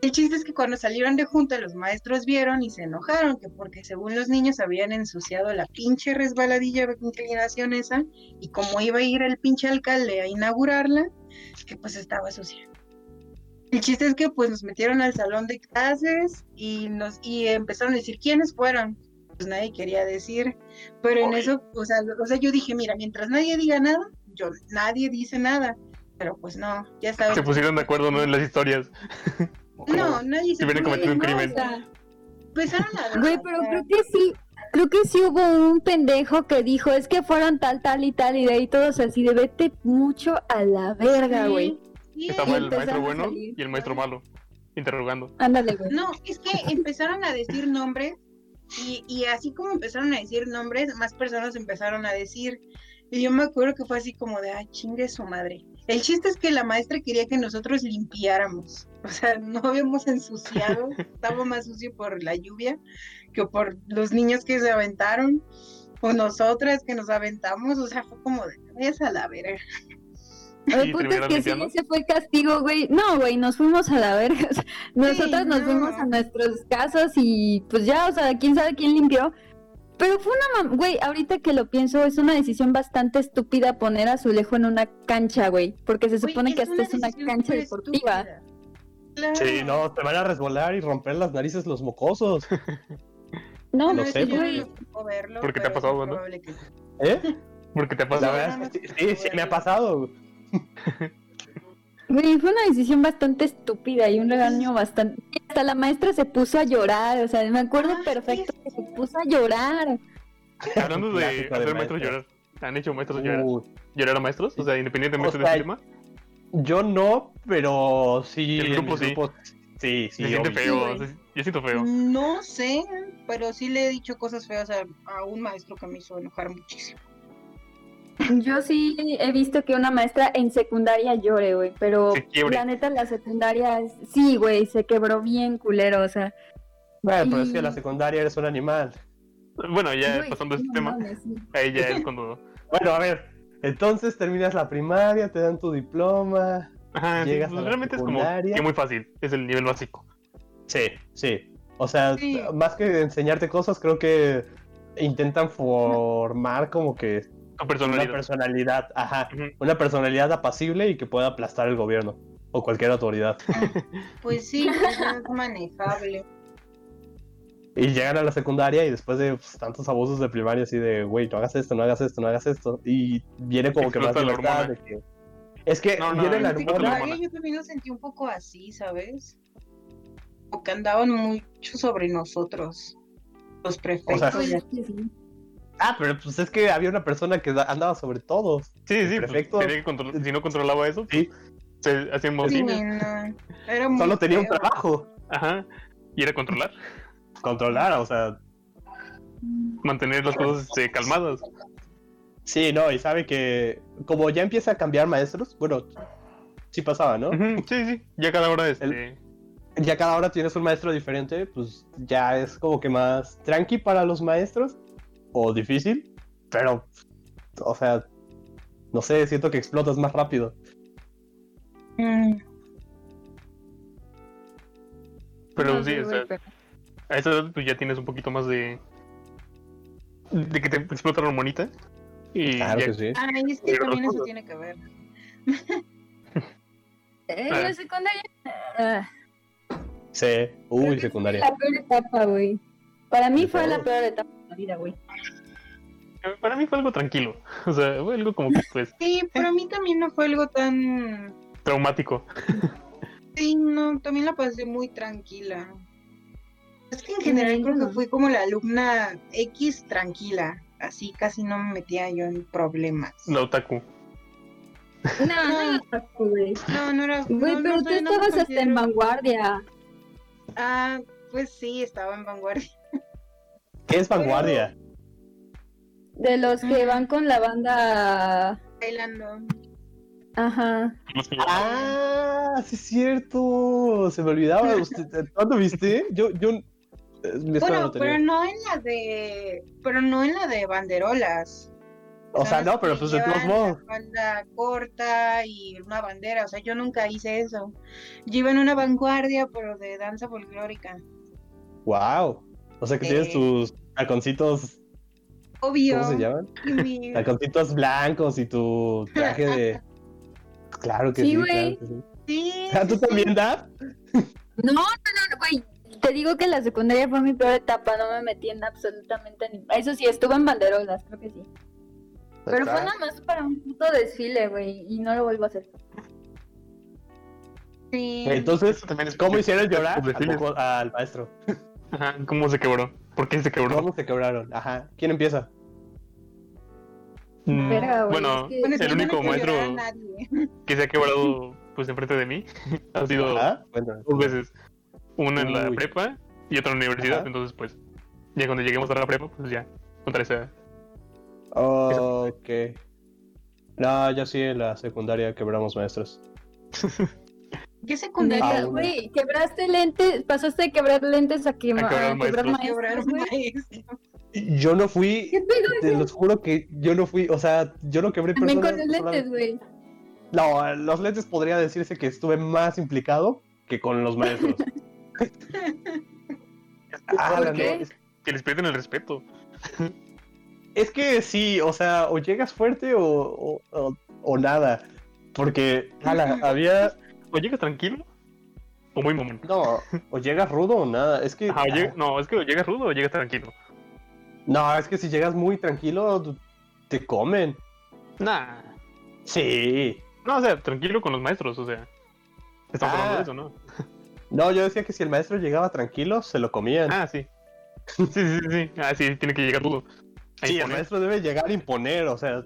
El chiste es que cuando salieron de junta los maestros vieron y se enojaron, que porque según los niños habían ensuciado la pinche resbaladilla de inclinación esa, y como iba a ir el pinche alcalde a inaugurarla, que pues estaba sucia. El chiste es que pues nos metieron al salón de clases y nos y empezaron a decir quiénes fueron. Pues nadie quería decir, pero en eso, o sea, o sea, yo dije, mira, mientras nadie diga nada, yo nadie dice nada. Pero pues no, ya sabes. Se pusieron de acuerdo, ¿no? En las historias. No, nadie se puso- cometido un No, crimen. o sea, Empezaron a Güey, pero creo que sí, creo que sí hubo un pendejo que dijo, es que fueron tal, tal y tal, y de ahí todos así, de vete mucho a la verga, Sí, güey. sí, Estaba el maestro bueno y el maestro malo. Interrogando. Ándale, güey. No, es que empezaron a decir nombres y, y así como empezaron a decir nombres, más personas empezaron a decir. Y yo me acuerdo que fue así como de, ay, chingue su madre. El chiste es que la maestra quería que nosotros limpiáramos. O sea, no habíamos ensuciado, estaba más sucio por la lluvia que por los niños que se aventaron o nosotras que nos aventamos. O sea, fue como de, es a la verga. El ¿Y punto es que sí, ese fue el castigo, güey. No, güey, nos fuimos a la verga. Nosotros nos no. fuimos a nuestros casos y pues ya, o sea, quién sabe quién limpió. Pero fue una mam- güey, ahorita que lo pienso, es una decisión bastante estúpida poner a Azulejo en una cancha, güey, porque se Güey, supone que hasta es una cancha deportiva. Claro. Sí, no, te van a resbalar y romper las narices los mocosos. No, Lo No, sé, güey. no me tocó verlo, ¿Por qué te ha pasado, que- ¿Eh? Porque te ha pasado. sí, sí me ha pasado. Güey, fue una decisión bastante estúpida y un regaño bastante... Hasta la maestra se puso a llorar, o sea, me acuerdo Ah, perfecto sí, que se puso a llorar. Hablando de hacer maestros maestra. llorar. ¿Han hecho maestros llorar? Uh, ¿Llorar a maestros? O sea, independientemente O sea, del tema. yo no, pero sí. El grupo mi sí. Sí, sí. Se siente feo. Sí, yo siento feo. No sé, pero sí le he dicho cosas feas a, a un maestro que me hizo enojar muchísimo. Yo sí he visto que una maestra en secundaria llore, güey, pero la neta la secundaria, sí, güey, se quebró bien culero, o sea... Bueno, pero es que Y- en la secundaria eres un animal. Bueno, ya güey, pasando este tema, mames, sí. ahí ya es cuando. Bueno, a ver. Entonces terminas la primaria, te dan tu diploma. Ajá, Llegas pues a la realmente es como secundaria. que muy fácil. Es el nivel básico. Sí, sí. O sea, Sí. más que enseñarte cosas, creo que intentan formar como que Tu una personalidad. personalidad, ajá, una personalidad apacible y que pueda aplastar el gobierno o cualquier autoridad. Pues sí, pues es manejable. Y llegan a la secundaria y después de pues, tantos abusos de primaria, así de, güey, no hagas esto, no hagas esto, no hagas esto. Y viene como que más libertad. de que- Es que No, no, viene la hormona. yo también lo sentí un poco así, ¿sabes? Porque andaban mucho sobre nosotros, los prefectos. sea, Ah, pero pues es que había una persona que da- andaba sobre todos. Sí, sí, pues, Perfecto. tenía que si no controlaba eso, Sí. se hacían Sí, no, era muy Solo tenía un trabajo. Ajá. Y era controlar, Controlar, o sea, mantener las cosas este, calmadas. sí, no, y sabe que como ya empieza a cambiar maestros, bueno, sí pasaba, ¿no? Sí, sí. Ya cada hora este. Ya cada hora tienes un maestro diferente, pues ya es como que más tranqui para los maestros o difícil, pero, o sea, no sé, siento que explotas más rápido. Mm, Pero No, sí, o sea, a esa edad pues ya tienes un poquito más de. de que te explota la hormonita. Y Claro ya- que sí. Ay, es que también eso tiene que ver. En Ah. la secundaria... ah, Sí, uy, secundaria. la peor etapa, güey. Para mí fue la peor etapa vida, güey. Para mí fue algo tranquilo. O sea, fue algo como que pues Sí, pero a mí también no fue algo tan... traumático. Sí, no, también la pasé muy tranquila. Es que en general Sí, creo no. que fui como la alumna X tranquila. Así casi no me metía yo en problemas. La otaku. No, no, no, güey. No, no era. Güey, no, pero no, tú estabas hasta en vanguardia. Ah, pues sí, estaba en vanguardia. ¿Qué es vanguardia? De los que van con la banda. Bailando. Ajá. Ah, sí es cierto. Se me olvidaba. Usted, ¿Cuándo viste? Yo, yo. eh, Bueno, pero no en la de. Pero no en la de banderolas. O sea, no, pero pues de todos modos. La falda corta y una bandera. O sea, yo nunca hice eso. Yo iba en una vanguardia, pero de danza folclórica. Wow. O sea que tienes Sí. tus taconcitos. Obvio. ¿Cómo se llaman? mi- Taconcitos blancos y tu traje de. Claro que Sí, sí. güey. claro que sí. Sí, Ah, ¿Tú sí, sí. también, Dad? No, no, no, güey. Te digo que la secundaria fue mi peor etapa. No me metí en absolutamente ni. Eso sí, estuve en banderolas, creo que sí. Pero fue nada más para un puto desfile, güey. Y no lo vuelvo a hacer. Sí. Entonces, Eso también es- ¿cómo hicieron llorar Los desfiles. ¿A poco al maestro? Ajá, ¿Cómo se quebró? ¿Por qué se quebró? ¿Cómo se quebraron? Ajá. ¿Quién empieza? Mm, Verga, güey, bueno, es que- Bueno, es que el no único llorar a maestro nadie. que se ha quebrado pues enfrente de mí ha sido Ajá. Cuéntame. dos veces. Una en la Uy. prepa y otra en la universidad. Ajá. Entonces, pues, ya cuando lleguemos a la prepa, pues ya contaré esa. Ok. No, yo sí en la secundaria quebramos maestros. ¿Qué secundaria? Ah, güey, quebraste lentes, pasaste de quebrar lentes a, que, A quebrar a quebrar maestros. Maestro. Yo no fui, ¿Qué pedo? te los juro que yo no fui, o sea, yo no quebré También personas. con los lentes, güey. No, los lentes podría decirse que estuve más implicado que con los maestros. Ah, ¿Por la qué? no- Que les pierden el respeto. Es que sí, o sea, o llegas fuerte o, o, o- o nada. Porque, ala, había. O llegas tranquilo, o muy mamón. No, o llegas rudo o nada. Es que. Ajá, lleg- no, es que o llegas rudo o llegas tranquilo. No, es que si llegas muy tranquilo, te comen. Nah. Sí. No, o sea, tranquilo con los maestros, o sea. Estamos Ah. hablando de eso, ¿no? No, yo decía que si el maestro llegaba tranquilo, se lo comían. Ah, sí. Sí, sí, sí. Ah, sí, tiene que llegar rudo. Sí, el maestro debe llegar a imponer, o sea,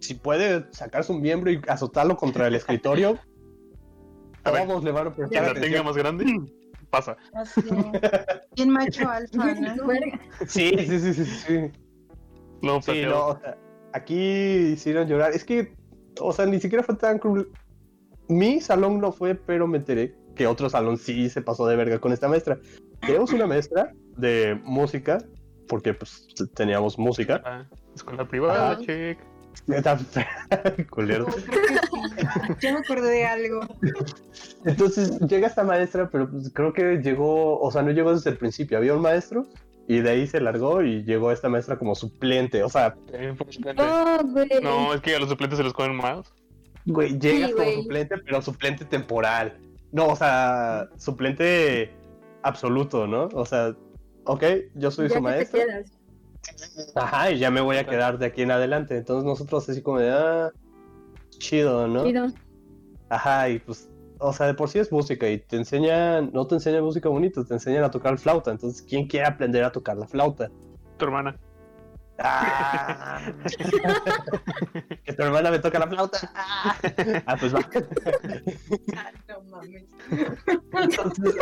si puede sacar su miembro y azotarlo contra el escritorio, A ver, todos le van a Quien prestar la tenga más grande, pasa. Así. Bien macho alfa. Sí, sí, sí, sí, sí. No, Sí, no, o sea, aquí hicieron llorar. Es que, o sea, ni siquiera fue tan cruel. Mi salón no fue, pero me enteré que otro salón sí se pasó de verga con esta maestra. Tenemos una maestra de música, porque pues teníamos música. Ah, escuela privada, Ah. check. Culero. No, sí. Ya me acordé de algo. Entonces llega esta maestra, pero pues, creo que llegó, o sea, no llegó desde el principio. Había un maestro y de ahí se largó y llegó esta maestra como suplente. O sea. Oh, güey. No, es que a los suplentes se los comen más. güey, llegas como güey. suplente, pero suplente temporal. No, o sea, suplente absoluto, ¿no? O sea, ok, yo soy Ya su te maestra. quedas. Ajá, y ya me voy a quedar de aquí en adelante. Entonces nosotros así como de, ah, chido, ¿no? Chido. Ajá, y pues, o sea, de por sí es música y te enseñan, no te enseñan música bonita, te enseñan a tocar flauta. Entonces, ¿quién quiere aprender a tocar la flauta? Tu hermana. Ah. que tu hermana me toca la flauta. Ah, Ah, pues va. Ah, no mames. Entonces,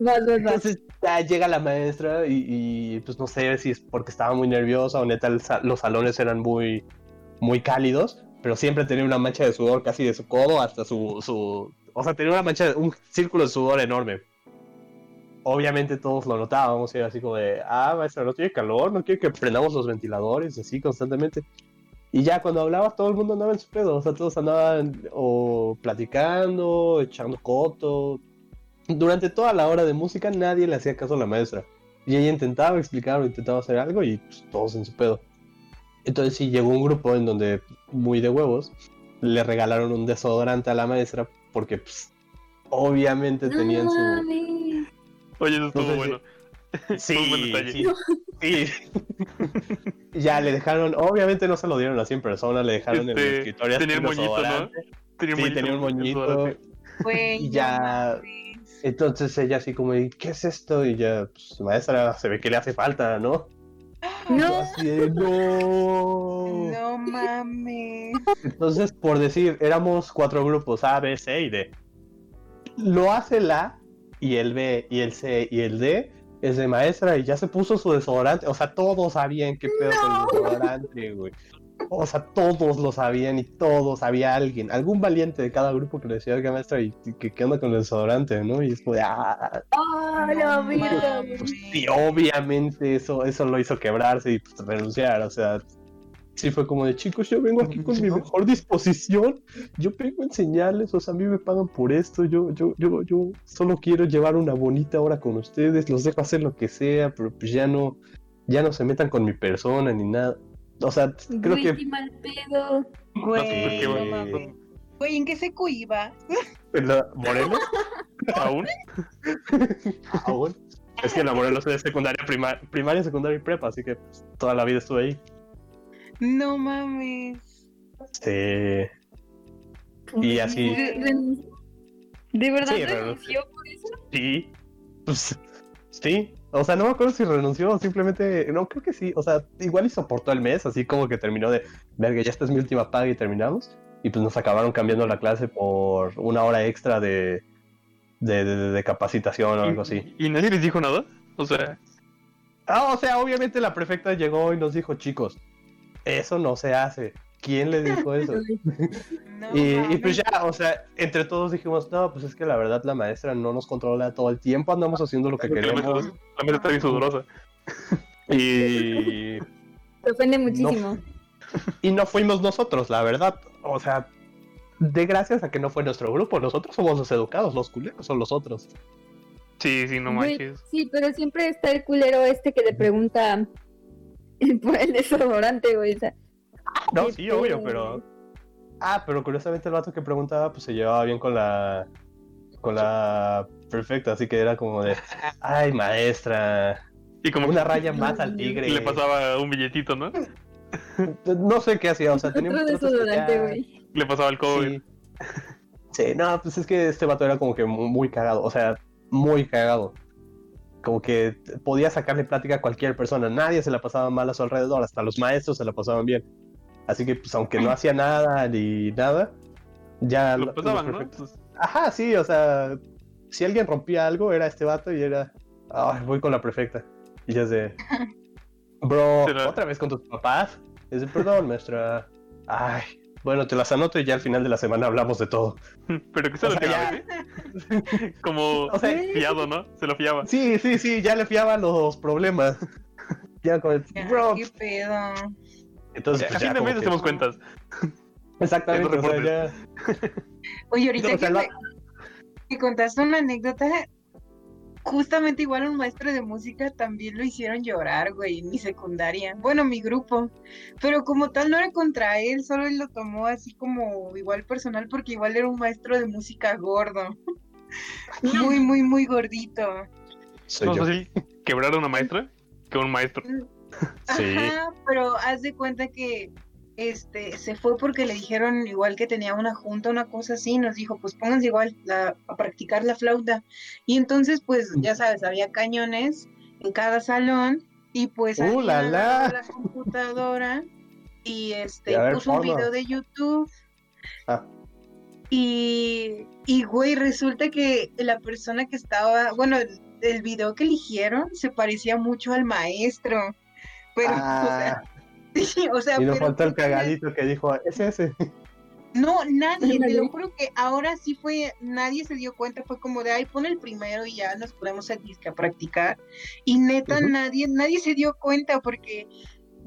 Entonces ya llega la maestra y, pues no sé si es porque estaba muy nerviosa o neta los salones eran muy, muy cálidos, pero siempre tenía una mancha de sudor casi de su codo hasta su, su... O sea, tenía una mancha, un círculo de sudor enorme. Obviamente todos lo notábamos y era así como de, ah, maestra, no tiene calor, no quiere que prendamos los ventiladores, así constantemente. Y ya cuando hablaba todo el mundo andaba en su pedo, o sea, todos andaban platicando, echando coto. Durante toda la hora de música nadie le hacía caso a la maestra. Y ella intentaba explicar o intentaba hacer algo y pues, todos en su pedo. Entonces sí, llegó un grupo en donde, muy de huevos, le regalaron un desodorante a la maestra porque pues, obviamente tenían No su... mames. Oye, eso estuvo sé si- bueno. Sí, Fue un buen detalle. sí, sí. ya le dejaron, obviamente no se lo dieron así en persona, le dejaron en el Este, escritorio. tenía un moñito, ¿no? Tenía Sí, tenía un moñito. Y no ya-. Entonces ella así como, ¿y qué es esto? Y ya, pues maestra, se ve que le hace falta, ¿no? No. De, no. No mames. Entonces, por decir, éramos cuatro grupos, A, B, C y D. Lo hace el A y el B y el C y el D es de maestra y ya se puso su desodorante. O sea, todos sabían qué pedo con el desodorante, güey. O sea, todos lo sabían y todos, había alguien, algún valiente de cada grupo que le decía, oiga, maestra, ¿y y qué, onda con el desodorante, no? Y es como de, ah, Oh, la vida. pues sí, obviamente eso, eso lo hizo quebrarse y pues, renunciar, o sea, sí fue como de chicos, yo vengo aquí con mi mejor disposición, yo vengo a enseñarles, o sea, a mí me pagan por esto, yo, yo, yo, yo solo quiero llevar una bonita hora con ustedes, los dejo hacer lo que sea, pero pues ya no, ya no se metan con mi persona ni nada. O sea, creo Güey, que qué mal pedo. Güey, qué no bueno. mames. Güey, ¿en qué secu iba? la Morelos, ¿Aún? aún, es que la Morelos es secundaria, prima- primaria, secundaria y prepa, así que pues, toda la vida estuve ahí. No mames. Sí. Y así. ¿De, de- de verdad Sí, renunció por eso? Sí. Pues, sí. O sea, no me acuerdo si renunció o simplemente. No, creo que sí. O sea, igual y soportó el mes, así como que terminó de. Verga, ya esta es mi última paga y terminamos. Y pues nos acabaron cambiando la clase por una hora extra de. de, de- de capacitación o algo así. ¿Y nadie les dijo nada? O sea, Ah, o sea, obviamente la prefecta llegó y nos dijo, chicos, eso no se hace. ¿Quién le dijo eso? No Y, pues ya, o sea, entre todos dijimos, no, pues es que la verdad la maestra no nos controla todo el tiempo, andamos haciendo lo que queremos. la mesa está bien sudorosa. Y, Te ofende muchísimo. y no fuimos nosotros, la verdad. O sea, de gracias a que no fue nuestro grupo, nosotros somos los educados, los culeros son los otros. Sí, sí, no manches. Sí, pero siempre está el culero este que le pregunta por el desodorante, güey. O sea, No, sí, obvio, pero. Ah, pero curiosamente el vato que preguntaba, pues se llevaba bien con la. con la perfecta, así que era como de. Ay, maestra. Y como Una raya más al tigre. le pasaba un billetito, ¿no? No sé qué hacía, o sea, tenía güey. Le pasaba el COVID. Sí. Sí, no, pues es que este vato era como que mu- muy, cagado, o sea, muy cagado. Como que podía sacarle plática a cualquier persona, nadie se la pasaba mal a su alrededor, hasta los maestros se la pasaban bien. Así que, pues, aunque no hacía nada ni nada, ya Lo lo- pasaban, lo ¿no? Pues, Ajá, sí, o sea, si alguien rompía algo, era este vato y era, ay, voy con la prefecta. Y ya sé, bro, otra vez con tus papás. Dice, perdón, maestra. Ay, bueno, te las anoto y ya al final de la semana hablamos de todo. Pero que se O lo fiaba, ¿eh? Como O sea, fiado, ¿no? Se lo fiaba. Sí, sí, sí, ya le fiaba los problemas. ya con el, bro. ¿Qué pedo? Entonces, a pues, fin de como mes que- hacemos cuentas. Exactamente, Los o sea, reportes. ya. Oye, ahorita No, o sea, que, la- me- que contaste una anécdota, justamente igual un maestro de música también lo hicieron llorar, güey, en mi secundaria. Bueno, mi grupo. Pero como tal no era contra él, solo él lo tomó así como igual personal porque igual era un maestro de música gordo. Muy, muy, muy gordito. Soy No yo. quebrar a una maestra que un maestro. Sí. Ajá, pero haz de cuenta que este se fue porque le dijeron igual que tenía una junta, una cosa así, nos dijo, pues pónganse igual la- a practicar la flauta. Y entonces, pues, ya sabes, había cañones en cada salón y pues ¡Uh, la, la! la computadora y este Y puso un video de YouTube. Ah. Y, y güey, resulta que la persona que estaba, bueno, el, el video que eligieron se parecía mucho al maestro. Pero, o sea, Ah, Sí, o sea, y pero faltó el cagadito que dijo, es ese. No, nadie, te lo juro que ahora sí fue, nadie se dio cuenta, fue como de, ay, pon el primero y ya nos ponemos a a practicar. Y neta, nadie, nadie se dio cuenta porque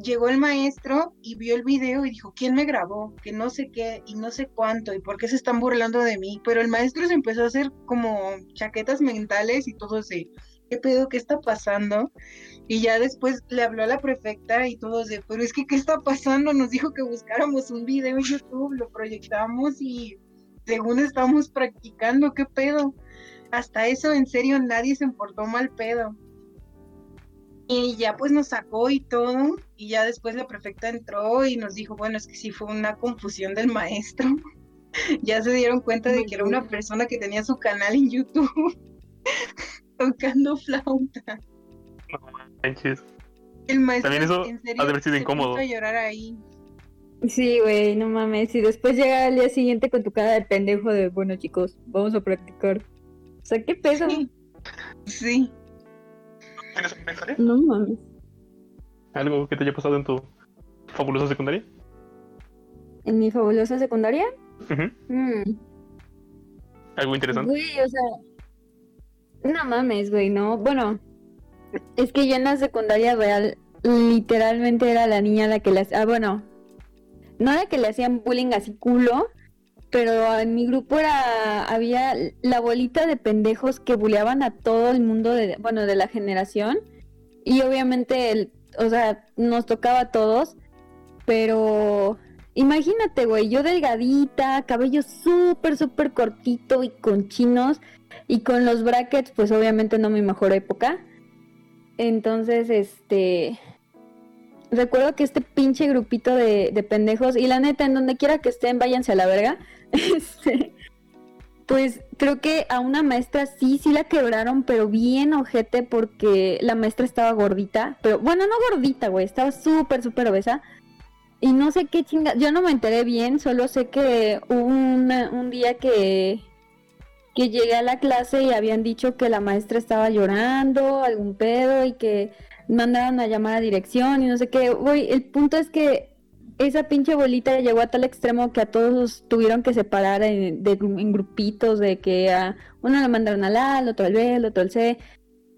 llegó el maestro y vio el video y dijo, ¿quién me grabó? Que no sé qué y no sé cuánto y por qué se están burlando de mí. Pero el maestro se empezó a hacer como chaquetas mentales y todo de, ¿qué pedo? ¿Qué está pasando? Y ya después le habló a la prefecta y todos de, pero es que, ¿qué está pasando? Nos dijo que buscáramos un video en YouTube, lo proyectamos y según estamos practicando, ¿qué pedo? Hasta eso, en serio, nadie se importó mal pedo. Y ya pues nos sacó y todo, y ya después la prefecta entró y nos dijo, bueno, es que sí fue una confusión del maestro. ya se dieron cuenta de que era una persona que tenía su canal en YouTube tocando flauta. No manches. El maestro También eso en ha de haber sido incómodo. puso a llorar ahí. Sí, güey, no mames. Y después llega al día siguiente con tu cara de pendejo de, bueno, chicos, vamos a practicar. O sea, ¿qué pedo? Sí. Sí. ¿Tienes una historia? No mames. ¿Algo que te haya pasado en tu fabulosa secundaria? ¿En mi fabulosa secundaria? Ujú. Mm, ¿Algo interesante? Güey, o sea. No mames, güey, no. Bueno, es que yo en la secundaria real, literalmente era la niña la que le hacían. Ah, bueno. No la que le hacían bullying así culo, pero en mi grupo era. Había la bolita de pendejos que bulleaban a todo el mundo de, bueno, de la generación. Y obviamente, el, o sea, nos tocaba a todos, pero. Imagínate, güey, yo delgadita, cabello súper, súper cortito y con chinos y con los brackets, pues obviamente no mi mejor época. Entonces, este... Recuerdo que este pinche grupito de, de pendejos, y la neta, en donde quiera que estén, váyanse a la verga. Este, pues creo que a una maestra sí, sí la quebraron, pero bien ojete porque la maestra estaba gordita. Pero bueno, no gordita, güey, estaba súper, súper obesa. Y no sé qué chinga, yo no me enteré bien, solo sé que hubo una- un día que, que llegué a la clase y habían dicho que la maestra estaba llorando, algún pedo, y que mandaron a llamar a dirección y no sé qué. Güey, el punto es que esa pinche bolita llegó a tal extremo que a todos tuvieron que separar en, grupitos, de que a uno lo mandaron al A, al otro al B, al otro al C,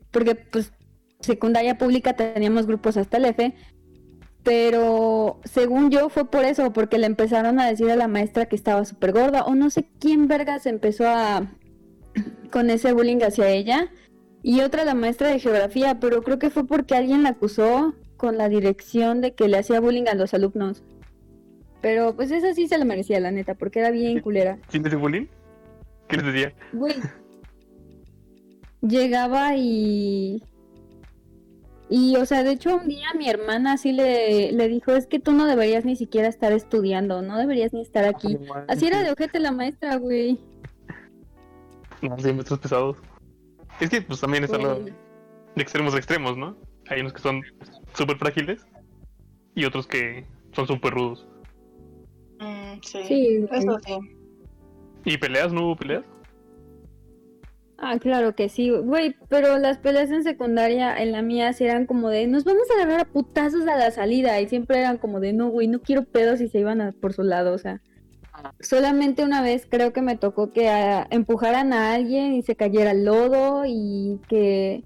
porque pues secundaria pública teníamos grupos hasta el F, pero según yo fue por eso, porque le empezaron a decir a la maestra que estaba súper gorda, o no sé quién vergas empezó a con ese bullying hacia ella. y otra la maestra de geografía, pero creo que fue porque alguien la acusó con la dirección de que le hacía bullying a los alumnos. Pero pues esa sí se la merecía, la neta, porque era bien culera. ¿Sin de bullying? ¿Qué les decía? Güey. Llegaba y. Y, o sea, de hecho, un día mi hermana sí le, le dijo: Es que tú no deberías ni siquiera estar estudiando, no deberías ni estar aquí. Así era de ojete la maestra, güey. No, sí, maestros pesados. Es que pues también está Güey. de extremos a extremos, ¿no? Hay unos que son súper frágiles y otros que son súper rudos. Mm, sí. Sí. Eso sí. ¿Y peleas? ¿No hubo peleas? Ah, claro que sí, güey, pero las peleas en secundaria, en la mía, sí eran como de, nos vamos a agarrar a putazos a la salida, y siempre eran como de, no, güey, no quiero pedos y se iban a- por su lado, o sea. Solamente una vez creo que me tocó que ah, empujaran a alguien y se cayera al lodo y que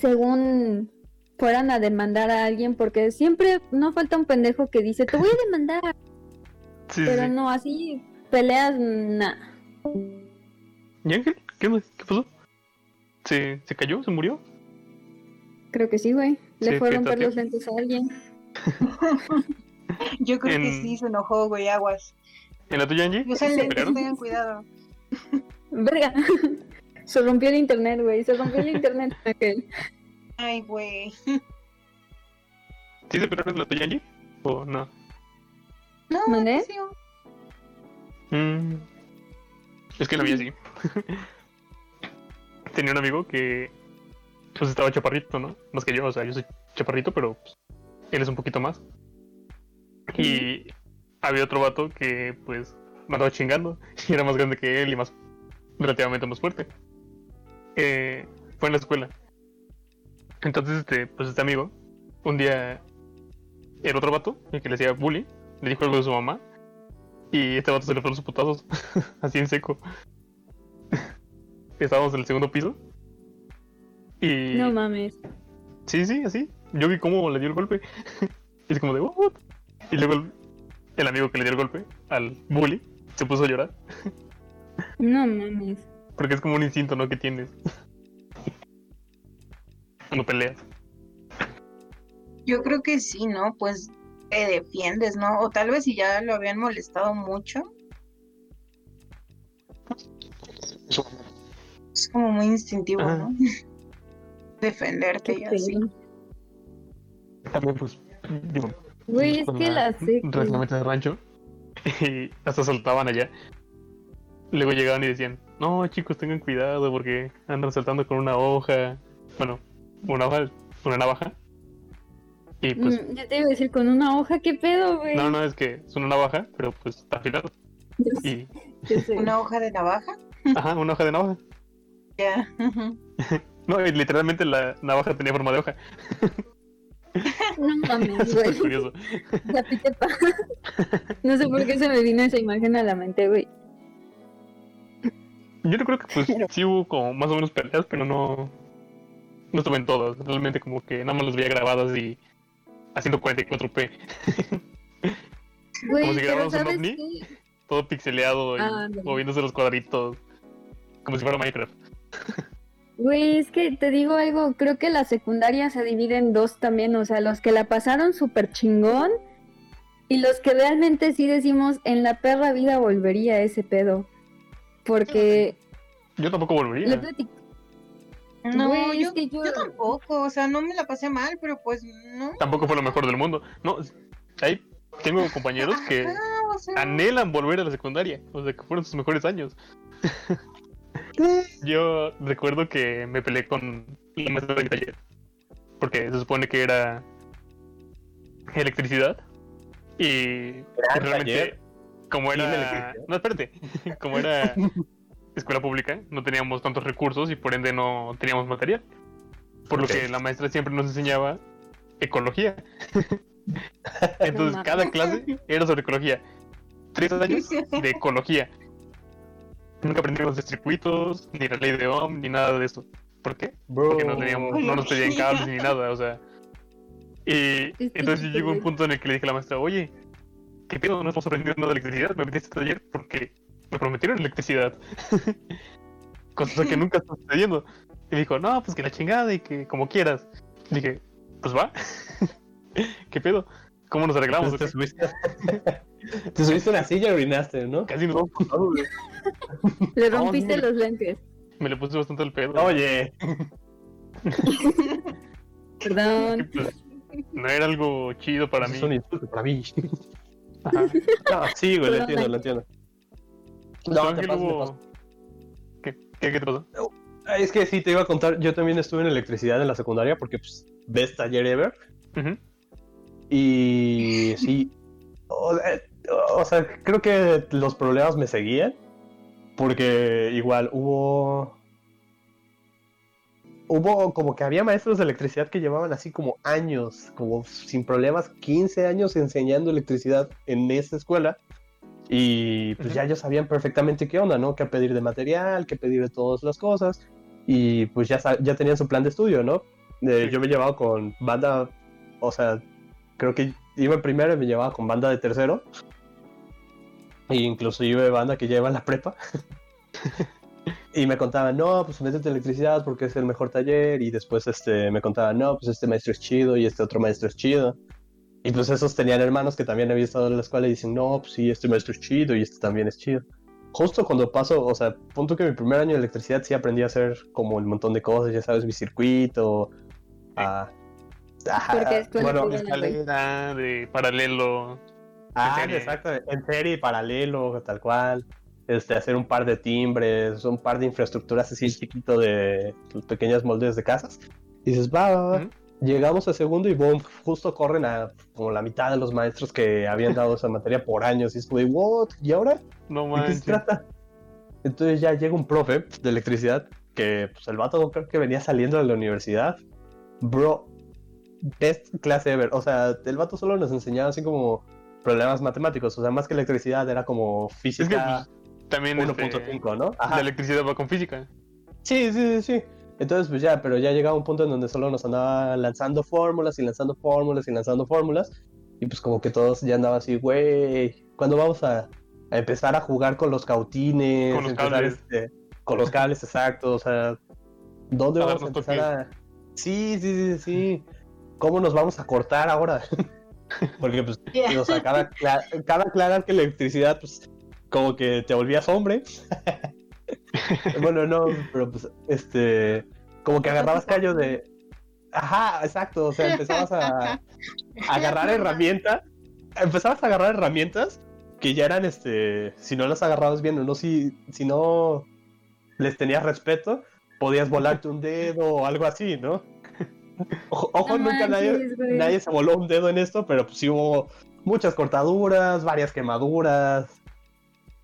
según fueran a demandar a alguien, porque siempre no falta un pendejo que dice, te voy a demandar, Sí, pero sí. no, así peleas, nah. ¿Y Ángel? ¿Qué? ¿Qué pasó? ¿Se, ¿Se cayó? ¿Se murió? Creo que sí, güey. Le Sí, fue a ¿qué romper los lentes a alguien. Yo creo que sí se enojó, güey, aguas. ¿En la tuya, Angie? Usen ¿Se lentes, tengan cuidado. Verga. Se rompió el internet, güey. Se rompió el internet. Ay, güey. ¿Sí se pelearon en la tuya, Angie? ¿O no? No, ¿Mandé? sí, Mm. Es que la mía sí. Tenía un amigo que pues estaba chaparrito, ¿no? Más que yo, o sea, yo soy chaparrito, pero pues, él es un poquito más. Y había otro vato que pues me andaba chingando y era más grande que él y más relativamente más fuerte. Eh, fue en la escuela. Entonces, este, pues este amigo, un día el otro vato, el que le hacía bullying, le dijo algo de su mamá y este vato se le fueron sus putazos, así en seco. Estábamos en el segundo piso. Y. No mames. sí, sí, así. Yo vi cómo le dio el golpe. y es como de, ¿what? Y luego el, el amigo que le dio el golpe al bully se puso a llorar. No mames. Porque es como un instinto, ¿no? Que tienes. Cuando peleas. Yo creo que sí, ¿no? Pues te defiendes, ¿no? O tal vez si ya lo habían molestado mucho. Es como muy instintivo, Ajá. ¿no? Defenderte y así. También, pues, digo, Güey, es con que la sé. Relativamente de rancho. Y hasta saltaban allá. Luego llegaban y decían, no chicos, tengan cuidado porque andan saltando con una hoja. Bueno, una hoja, una navaja. Y pues, Mm, Ya te iba a decir, con una hoja, ¿qué pedo, güey? no, no, es que es una navaja, pero pues está afilado. Yo sé, Y, yo sé. Una hoja de navaja. ajá, una hoja de navaja. Ya. No, literalmente la navaja tenía forma de hoja. No mames, güey. curioso. No sé por qué se me vino esa imagen a la mente, güey. Yo no creo que pues Pero- sí hubo como más o menos peleas, pero no. No estuve en todas. Realmente como que nada más las veía grabadas y haciendo 44p. Güey, Como si grabáramos un ¿sabes ovni. qué? Todo pixeleado y Ah, moviéndose los cuadritos. Como si fuera Minecraft. Güey, es que te digo algo, creo que la secundaria se divide en dos también, o sea, los que la pasaron súper chingón y los que realmente sí decimos, en la perra vida volvería a ese pedo. Porque Yo tampoco volvería. No, Güey, yo, es que yo- yo tampoco. O sea, no me la pasé mal, pero pues no. Tampoco fue lo mejor del mundo. No, ahí tengo compañeros que Ajá, o sea, anhelan volver a la secundaria. O sea, que fueron sus mejores años. Yo recuerdo que me peleé con la maestra de taller. Porque se supone que era electricidad. Y realmente, taller. como era. No, espérate. Como era escuela pública, no teníamos tantos recursos y por ende no teníamos material. Por lo que la maestra siempre nos enseñaba ecología. Entonces, cada clase era sobre ecología. Tres años de ecología. Nunca aprendimos de circuitos, ni la ley de Ohm, ni nada de eso. ¿Por qué? Bro. Porque no teníamos, no nos pedían cables ni nada, o sea. Y entonces llegó un punto en el que le dije a la maestra, oye, ¿qué pedo? No estamos aprendiendo nada de electricidad, me metí a este taller porque me prometieron electricidad. Cosa que nunca está sucediendo. Y dijo, no, pues que la chingada y que como quieras. Dije, pues va. ¿Qué pedo? ¿Cómo nos arreglamos? Te, subiste, una silla y orinaste, ¿no? Casi nos vamos con todo, güey. Le rompiste los lentes. Me le puse bastante el pedo. Oye, Perdón. Pues, no era algo chido para mí. es un insulto para mí. Ajá. No, sí, güey, lo entiendo, lo entiendo. ¿Tu No, te te. ¿Qué, qué, qué te pasó? Es que sí, te iba a contar, yo también estuve en electricidad en la secundaria porque, pues, best taller ever. Ujú. Y sí, o, o sea, creo que los problemas me seguían. Porque igual hubo. Hubo como que había maestros de electricidad que llevaban así como años, como sin problemas, 15 años enseñando electricidad en esa escuela. Y pues Ujú. ya ellos sabían perfectamente qué onda, ¿no? Qué pedir de material, qué pedir de todas las cosas. Y pues ya, ya tenían su plan de estudio, ¿no? Eh. Yo me llevaba con banda, o sea, creo que iba primero y me llevaba con banda de tercero. E incluso iba banda que lleva en la prepa. y me contaban, no, pues métete en electricidad porque es el mejor taller. Y después este, me contaban, no, pues este maestro es chido y este otro maestro es chido. Y pues esos tenían hermanos que también habían estado en la escuela y dicen, no, pues sí, este maestro es chido y este también es chido. Justo cuando paso, o sea, punto que mi primer año de electricidad sí aprendí a hacer como un montón de cosas, ya sabes, mi circuito. a- ajá, Porque escuela bueno. Escalera, de paralelo. Ah, serie. exacto, en serie, paralelo, tal cual. Este, hacer un par de timbres, un par de infraestructuras así chiquito de pequeños moldes de casas. Y dices, va, va, va. Ujú. Llegamos a segundo y boom, justo corren a como la mitad de los maestros que habían dado esa materia por años. Y es como what? ¿Y ahora? No ¿De qué se trata? Entonces ya llega un profe de electricidad que pues el vato creo que venía saliendo de la universidad. Bro, best clase ever. O sea, el vato solo nos enseñaba así como problemas matemáticos. O sea, más que electricidad era como Es que física pues, también este, 1.5, ¿no? la Ajá. electricidad va con física. Sí, sí, sí, sí. Entonces, pues ya, pero ya llegaba un punto en donde solo nos andaba lanzando fórmulas y lanzando fórmulas y lanzando fórmulas. Y pues como que todos ya andaban así, güey, ¿cuándo vamos a, a empezar a jugar con los cautines? Con los cables. este, con los cables, exacto. O sea, ¿dónde A vamos a empezar a...? Sí, sí, sí, sí. ¿Cómo nos vamos a cortar ahora? Porque pues, o sea, cada, cada aclarar que electricidad, pues, como que te volvías hombre. bueno, no, pero pues, este, como que agarrabas callo de... Ajá, exacto, o sea, empezabas a, a agarrar herramientas, empezabas a agarrar herramientas que ya eran, este, si no las agarrabas bien o no, si, si no les tenías respeto, podías volarte un dedo o algo así, ¿no? Ojo, ojo, No nunca nadie, manches, nadie se voló un dedo en esto, pero pues sí hubo muchas cortaduras, varias quemaduras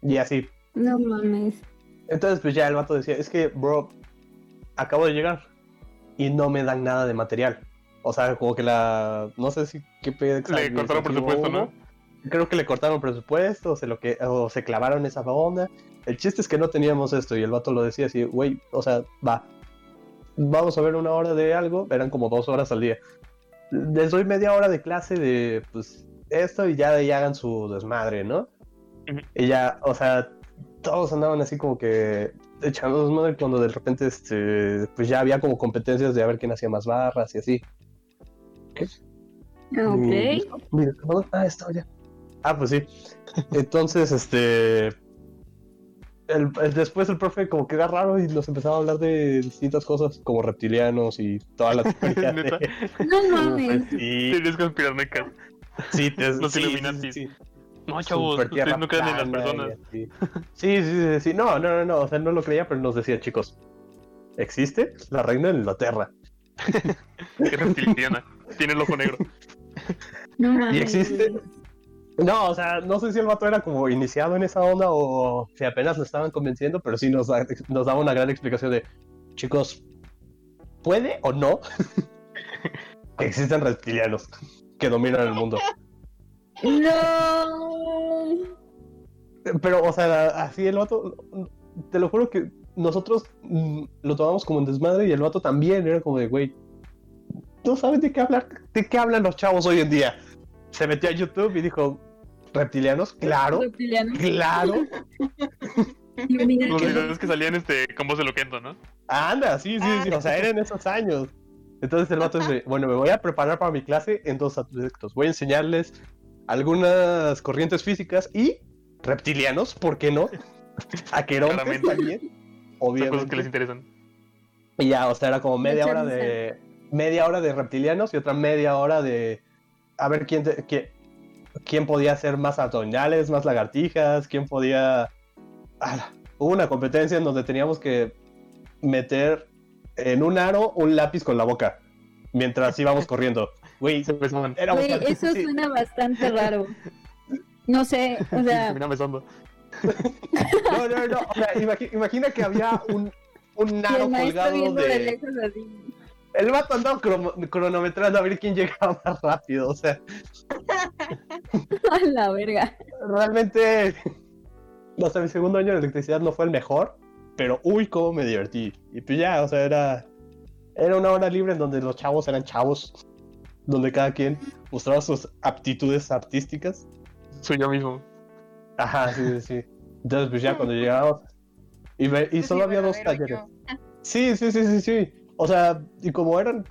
y así. No mames. Entonces, pues ya el vato decía, es que, bro, acabo de llegar y no me dan nada de material. O sea, como que la, no sé si qué pedo Le cortaron presupuesto, ¿no? Creo que le cortaron presupuesto, o se, lo que, o se clavaron esa onda. El chiste es que no teníamos esto y el vato lo decía así, güey, o sea, va, vamos a ver una hora de algo, eran como dos horas al día. Les doy media hora de clase de, pues, esto y ya de ahí hagan su desmadre, ¿no? Y ya, o sea, todos andaban así como que echando desmadre cuando de repente, este, pues ya había como competencias de a ver quién hacía más barras y así. Ok. Y- Mira, ¿dónde está esto ya? Ah, pues sí. Entonces, este. El, el- después el profe como que era raro y nos empezaba a hablar de distintas cosas como reptilianos y todas las teorías de- Neta. No mames. Sí, Teorías conspiranoicas. sí, te- Los sí, sí, Illuminati. sí, sí. No, chavos, ustedes no creen en las personas. Sí, sí, sí, sí. No, no, no, no. O sea, no lo creía, pero nos decía, chicos, existe la reina de Inglaterra. Es reptiliana. Tiene el ojo negro. No mames. ¿Y existe? No, o sea, no sé si el vato era como iniciado en esa onda o si apenas lo estaban convenciendo, pero sí nos, da- nos daba una gran explicación de, chicos, ¿puede o no que existen reptilianos que dominan el mundo? No. Pero, o sea, así el vato, te lo juro que nosotros mm, lo tomamos como un desmadre y el vato también era como de, güey, no saben de qué hablar, de qué hablan los chavos hoy en día. Se metió a YouTube y dijo, reptilianos, claro, Reptiliano. claro. Los videos que salían este, con voz de Loquendo, ¿no? Anda, sí, sí, sí. O sea, eran esos años. Entonces el vato dice, bueno, me voy a preparar para mi clase en dos aspectos. Voy a enseñarles algunas corrientes físicas y reptilianos, ¿por qué no? Aquerontes también, Son cosas que les obviamente. interesan. Y ya, o sea, era como media Mucha hora de media hora de reptilianos y otra media hora de a ver quién te- quién, quién podía hacer más abdominales, más lagartijas, quién podía Ah, hubo una competencia en donde teníamos que meter en un aro un lápiz con la boca mientras íbamos corriendo. Güey, eso sí. suena bastante raro. No sé, o sea. No, no, no. o sea, imagi- imagina que había un, un aro colgado de de. lejos así. El vato andaba crono- cronometrando a ver quién llegaba más rápido. O sea, A la verga. realmente. O sea, mi segundo año de electricidad no fue el mejor. Pero uy, cómo me divertí. Y pues ya, o sea, era. Era una hora libre en donde los chavos eran chavos. Donde cada quien mostraba sus aptitudes artísticas. Soy yo mismo. Ajá, sí, sí, sí. Entonces, pues ya cuando llegamos. Y, ve- y Ese solo sí, había dos talleres. yo. Sí, sí, sí, sí, sí. O sea, y como eran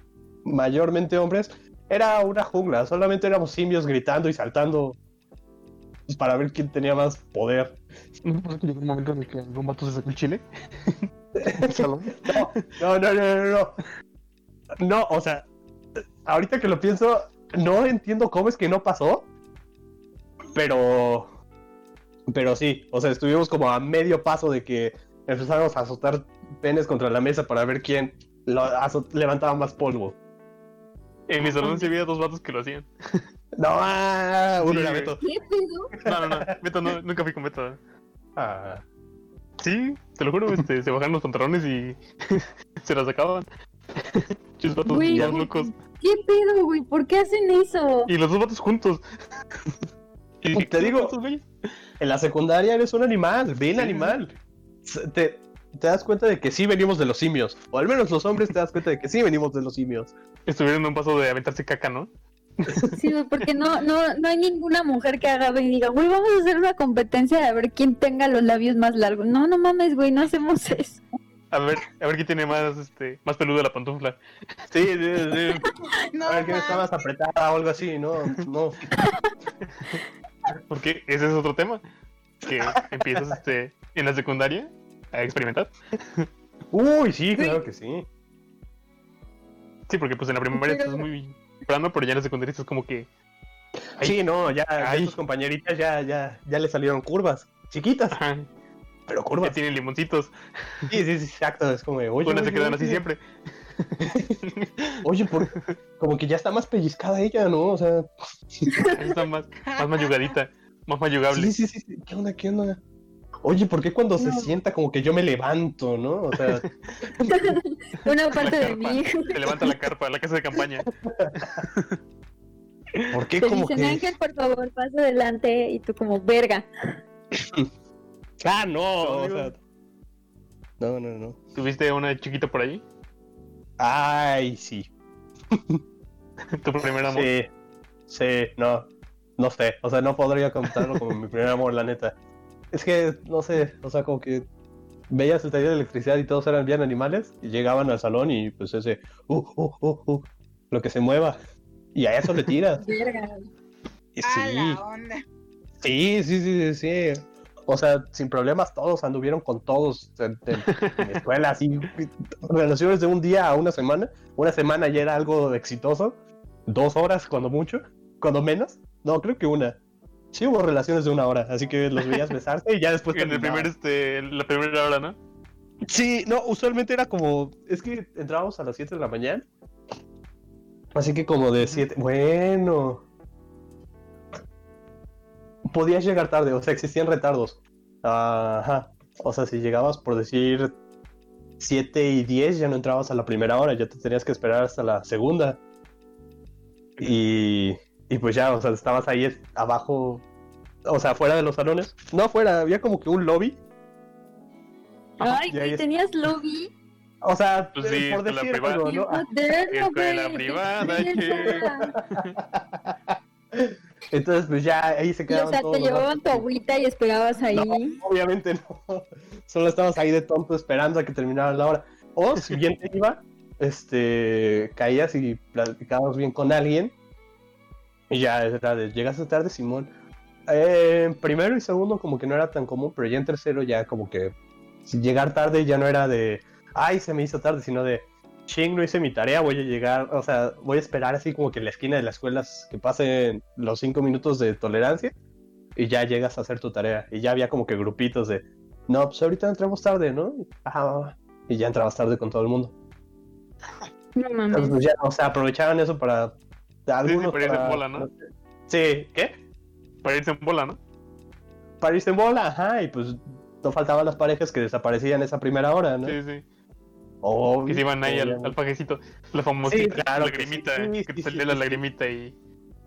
mayormente hombres, era una jungla. Solamente éramos simios gritando y saltando pues, para ver quién tenía más poder. ¿No pasa que llegó un momento en el que algún vato se sacó el chile? No, no, no, no, no. No, o sea, ahorita que lo pienso, no entiendo cómo es que no pasó. Pero. Pero sí, o sea, estuvimos como a medio paso de que empezáramos a azotar penes contra la mesa para ver quién lo levantaba más polvo. En mi salón sí había dos vatos que lo hacían. No, ah, uno Sí, era. Beto. ¿Qué pedo? No, no, no. Beto no, nunca fui con Beto. Ah. Sí, te lo juro, este, se bajaban los pantalones y se las sacaban. Chis vatos Güey, más güey. locos. ¿Qué pedo, güey? ¿Por qué hacen eso? Y los dos vatos juntos. Y Te ¿qué digo-? En la secundaria eres un animal, bien Sí. animal. Te, te das cuenta de que sí venimos de los simios. O al menos los hombres te das cuenta de que sí venimos de los simios. Estuvieron a un paso de aventarse caca, ¿no? Sí, porque no, no, no hay ninguna mujer que agarre y diga, güey, vamos a hacer una competencia de ver quién tenga los labios más largos. No, no mames, güey, no hacemos eso. A ver, a ver quién tiene más, este, más peludo la pantufla. Sí, sí, sí. No, A ver quién está más apretada o algo así, no, no. Porque ese es otro tema. Que empiezas este, en la secundaria a experimentar. Uy, sí, claro que sí. Sí, porque pues en la primaria estás muy plano, pero ya en la secundaria estás como que. Ay. Sí, no, ya, ya tus compañeritas ya, ya, ya le salieron curvas. Chiquitas, Ajá, pero ya curvas. tienen limoncitos. Sí, sí, sí, exacto. Es como, de, oye, Unas se oye, quedan así oye, siempre. Oye, por- como que ya está más pellizcada ella, ¿no? O sea, está más, más mayugadita, más mayugable. sí, sí, sí, sí. ¿Qué onda, qué onda? Oye, ¿por qué cuando se sienta como que yo me levanto, no? O sea, Una La parte de carpa, mí. Te levanta la carpa, la casa de campaña. ¿por qué Te como dicen, que... Ángel, por favor, pasa adelante. Y tú como, verga. Ah, no, o digo- sea... No, no, no. ¿Tuviste una chiquita por ahí? Ay, sí. Tu primer amor. Sí, sí, no, no sé, o sea, no podría contarlo como mi primer amor, la neta. Es que, no sé, o sea, como que veías el taller de electricidad y todos eran bien animales y llegaban al salón y pues ese, uh, uh, uh, uh, lo que se mueva. Y a eso le tiras. Y A sí, la onda. sí, sí, sí, sí, sí. O sea, sin problemas todos anduvieron con todos en, en- en escuela, así, relaciones de un día a una semana. Una semana ya era algo exitoso. Dos horas, cuando mucho, cuando menos. No, creo que una. Sí hubo relaciones de una hora, así que los veías besarse y ya después En el primer, este, la primera hora, ¿no? Sí, no, usualmente era como. Es que entrábamos a las 7 de la mañana. Así que como de 7. Bueno. Podías llegar tarde, o sea, existían retardos. Ajá. O sea, si llegabas por decir 7 y 10, ya no entrabas a la primera hora, ya te tenías que esperar hasta la segunda. Y. Y pues ya, o sea, estabas ahí abajo. O sea, fuera de los salones. No afuera, había como que un lobby. Ay, y tenías lobby. O sea, Pues eh, sí, por decir privada. algo, ¿no? Escuela privada. Entonces, pues ya ahí se Y, o quedaban sea, todos te llevaban tu agüita y esperabas ahí. No, obviamente no. solo estabas ahí de tonto esperando a que terminara la hora. O si bien te iba, este, caías y platicabas bien con alguien. Y ya era de, llegaste tarde, Simón. Eh, primero y segundo como que no era tan común, pero ya en tercero ya como que si llegar tarde ya no era de, ay, se me hizo tarde, sino de, ching, no hice mi tarea, voy a llegar, o sea, voy a esperar así como que en la esquina de las escuelas que pasen los cinco minutos de tolerancia y ya llegas a hacer tu tarea. Y ya había como que grupitos de, no, pues ahorita entramos tarde, ¿no? Ajá, y ya entrabas tarde con todo el mundo. No mames. pues, ya, o sea, aprovechaban eso para... Algunos para irse en bola, ¿no? Sí, ¿qué? Para irse en bola, ¿no? Para irse en bola, ajá, y pues no faltaban las parejas que desaparecían esa primera hora, ¿no? Sí, sí. Obvio, Que se iban ahí al, al pajecito. La famosita Sí, claro que lagrimita. sí, sí, que te sí, salía sí, la sí. lagrimita y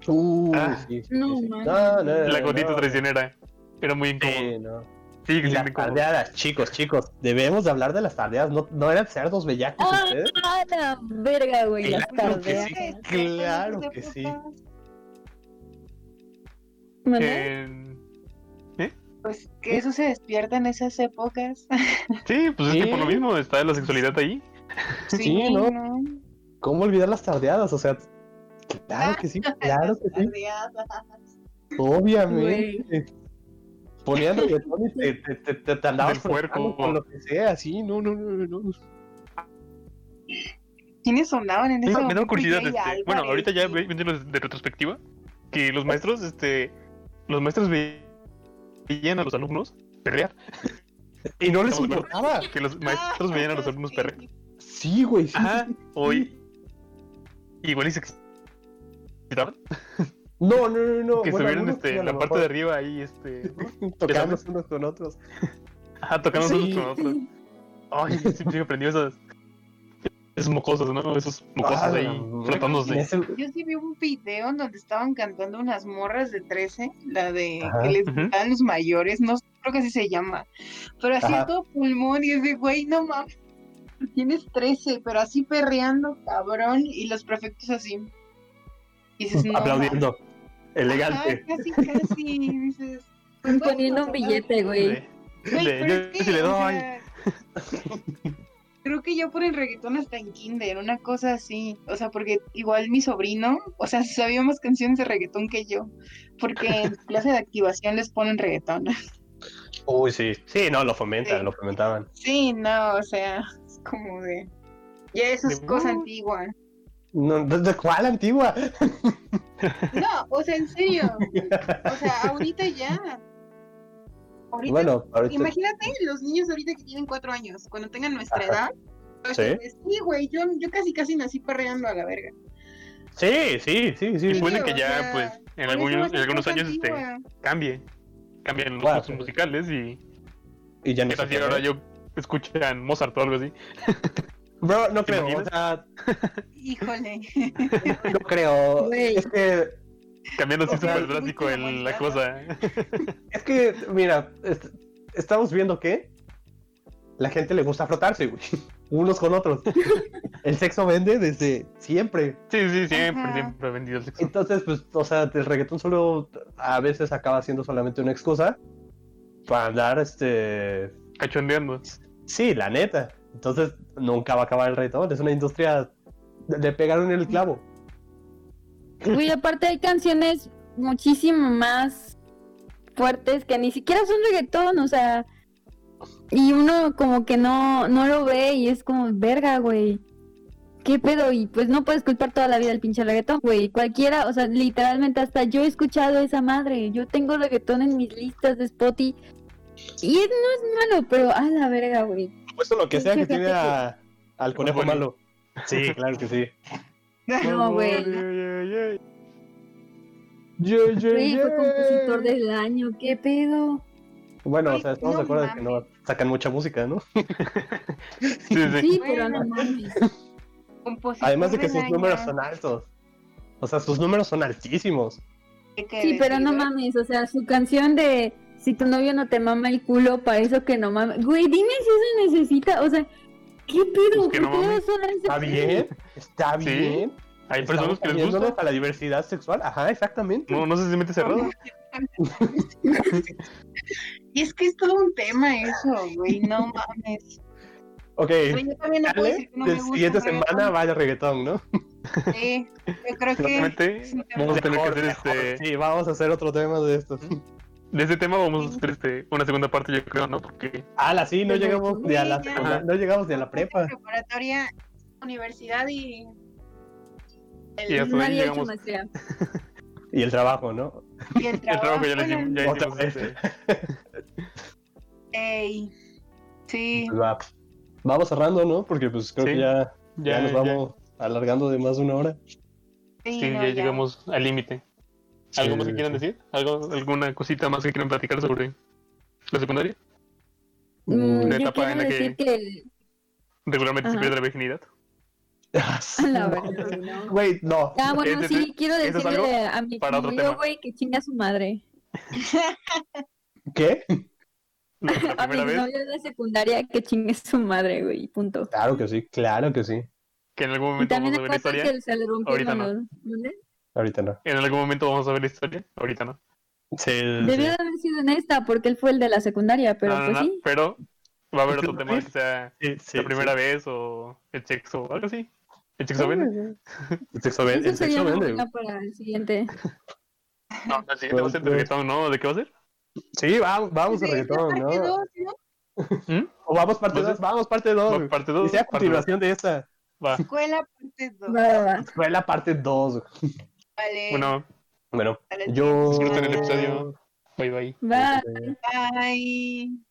Uh, Ah. sí, sí, No, sí. man. no, no, la gotita no. traicionera. Era muy incómodo. Sí, no. Sí, Y las tardeadas, chicos, chicos, debemos de hablar de las tardeadas, ¿no, no eran cerdos bellacos Ah, ustedes? la verga, güey, las Claro que tardeadas. sí. Claro que sí. Eh, Pues que eso se despierta en esas épocas. sí, pues es que por lo mismo está la sexualidad ahí. Sí, ¿no? ¿Cómo olvidar las tardeadas? O sea, claro que sí, claro que sí, obviamente. Ponían reggaetón y te, te, te, te, te andabas con lo que sea, sí, no, no, no, no. ¿Quiénes sonaban en ese me da momento? curiosidad. Este, bueno, ahorita ya viéndolo de retrospectiva, que los maestros, este, los maestros ve- veían a los alumnos perrear. Y no les importaba. Que los maestros veían a los alumnos perrear. Sí, güey, sí. Ajá, hoy. Igual y se excitaban. No, no, no, no. Que bueno, se vieron algunos sí, este, la parte de arriba ahí, este. Tocándose unos con otros. Ajá, tocando Sí. unos con otros. Ay, sí, sí, aprendió esos. Esos mocosos, ¿no? Esos mocosos Ah, ahí ese- Yo sí vi un video en donde estaban cantando unas morras de 13, la de Ajá. que les gustaban los mayores, no creo que así se llama, pero así a todo pulmón y es de, güey, no mames, tienes 13, pero así perreando, cabrón, y los prefectos así. Y dices, no, aplaudiendo. Elegante. Ajá, casi, casi, dices. Poniendo un billete, güey. Yo sí le o doy. sea, Creo que yo por el reggaetón hasta en kinder, una cosa así. O sea, porque igual mi sobrino, o sea, sabía más canciones de reggaetón que yo. Porque en clase de activación les ponen reggaetón. Uy, sí. Sí, no, lo fomentan, Sí. lo fomentaban. Sí, no, o sea, es como de. Ya eso es cosa antigua. No, ¿De cuál antigua? No, o sea, en serio. O sea, ahorita ya. Ahorita, Bueno, ahorita. imagínate los niños ahorita que tienen cuatro años, cuando tengan nuestra Ajá. edad. pues, Sí. Sí, güey, yo, yo casi casi nací perreando a la verga. Sí, sí, sí, sí. Y sí. puede o que ya, sea, pues, en algunos, en algunos años este, cambie. Cambian los Claro. gustos musicales y. Y ya no ¿Qué tal se si ahora yo escuchan Mozart o algo así? Bro, no ¿Te creo. O sea, Híjole. no creo. Güey. Es que, Cambiando así súper drástico en la cosa. es que, mira, est- estamos viendo que la gente le gusta frotarse, güey. Unos con otros. El sexo vende desde siempre. Sí, sí, siempre, Ajá. siempre vendido el sexo. Entonces, pues, o sea, el reggaetón solo a veces acaba siendo solamente una excusa para andar, este, Cachondeando. sí, la neta. Entonces, nunca va a acabar el reggaetón. Es una industria, le pegaron el clavo. Güey, aparte hay canciones muchísimo más fuertes que ni siquiera son reggaetón, o sea, y uno como que no, no lo ve y es como, verga, güey. ¿Qué pedo? Y pues no puedes culpar toda la vida el pinche reggaetón, güey. Cualquiera, o sea, literalmente hasta yo he escuchado esa madre. Yo tengo reggaetón en mis listas de Spotify. Y no es malo, pero a la verga, güey. Puesto lo que sea que tiene a- al conejo malo. Sí, claro que sí. No, güey. Güey, fue yo. compositor del año, ¿qué pedo? Bueno, o Ay, sea, estamos no de acuerdo de que no sacan mucha música, ¿no? Sí, sí. Sí, pero no Bueno. mames. Además de que sus año. números son altos. O sea, sus números son altísimos. Sí, pero no mames, o sea, su canción de si tu novio no te mama el culo, para eso que no mames. Güey, dime si eso necesita, o sea, ¿qué pedo? Pues que ¿Por no Está bien, está Sí. bien. Hay Estamos personas que les gusta. a la diversidad sexual. Ajá, exactamente. No, no se siente cerrado. Y es que es todo un tema eso, güey, no mames. Ok, Güey, yo también no puedo decir que no de me gusta siguiente semana reggaetón. vaya reggaetón, ¿no? Sí, yo creo que tema. vamos a tener que hacer mejor. este. Sí, vamos a hacer otro tema de esto. De este tema vamos a hacer este, una segunda parte, yo creo, ¿no? Porque Ah, sí, no llegamos ni a la Sí, ya. secunda- no llegamos ni a la prepa. preparatoria, universidad y el, Y ahí Nadie ha hecho llegamos. Y el trabajo, ¿no? y el El trabajo ya lo Bueno, hicimos, ya Otra hicimos vez. este. ey, sí, Pues va. Vamos cerrando, ¿no? Porque pues creo Sí. que ya, ya, Ya, nos ya, vamos alargando de más de una hora. sí, sí, no, ya llegamos al límite. ¿Algo más que quieran decir? ¿Algo, ¿Alguna cosita más que quieran platicar sobre la secundaria? Mm, Una yo etapa quiero en la decir que- que... el- Regularmente se pierde la virginidad. A la verdad, no. Güey, no. Ah, bueno, sí, quiero es decirle a mi novio, güey, que chinga a su madre. ¿Qué? A mi vez novio de la secundaria que chingue a su madre, güey, punto. Claro que sí, claro que sí. que en algún Y momento también vamos a ver historia. que se le rompió el Ahorita no. balón. Ahorita no. En algún momento vamos a ver la historia. Ahorita no. Sí, Debió de haber sido en esta, porque él fue el de la secundaria, pero No, no, pues no, sí. Pero va a haber ¿Sí otro tema que sea sí, sí, la primera vez o el sexo o algo así. ¿El sexo vende? El sexo vende. Eso El sería sexo una vende. para el siguiente. No, el siguiente va a ser de Pues, reggaetón, ¿no? ¿De qué va a ser? Sí, vamos, vamos a reggaetón, parte ¿no? dos, ¿no? ¿Mm? O vamos parte Pues, 2, vamos parte 2. Va, parte Y 2. sea a continuación de esta. Va. Escuela parte 2. Va, va, va. Fue la parte 2. Vale. Bueno, Bueno, Vale. yo. disfruten el episodio. Bye bye. Va. Bye.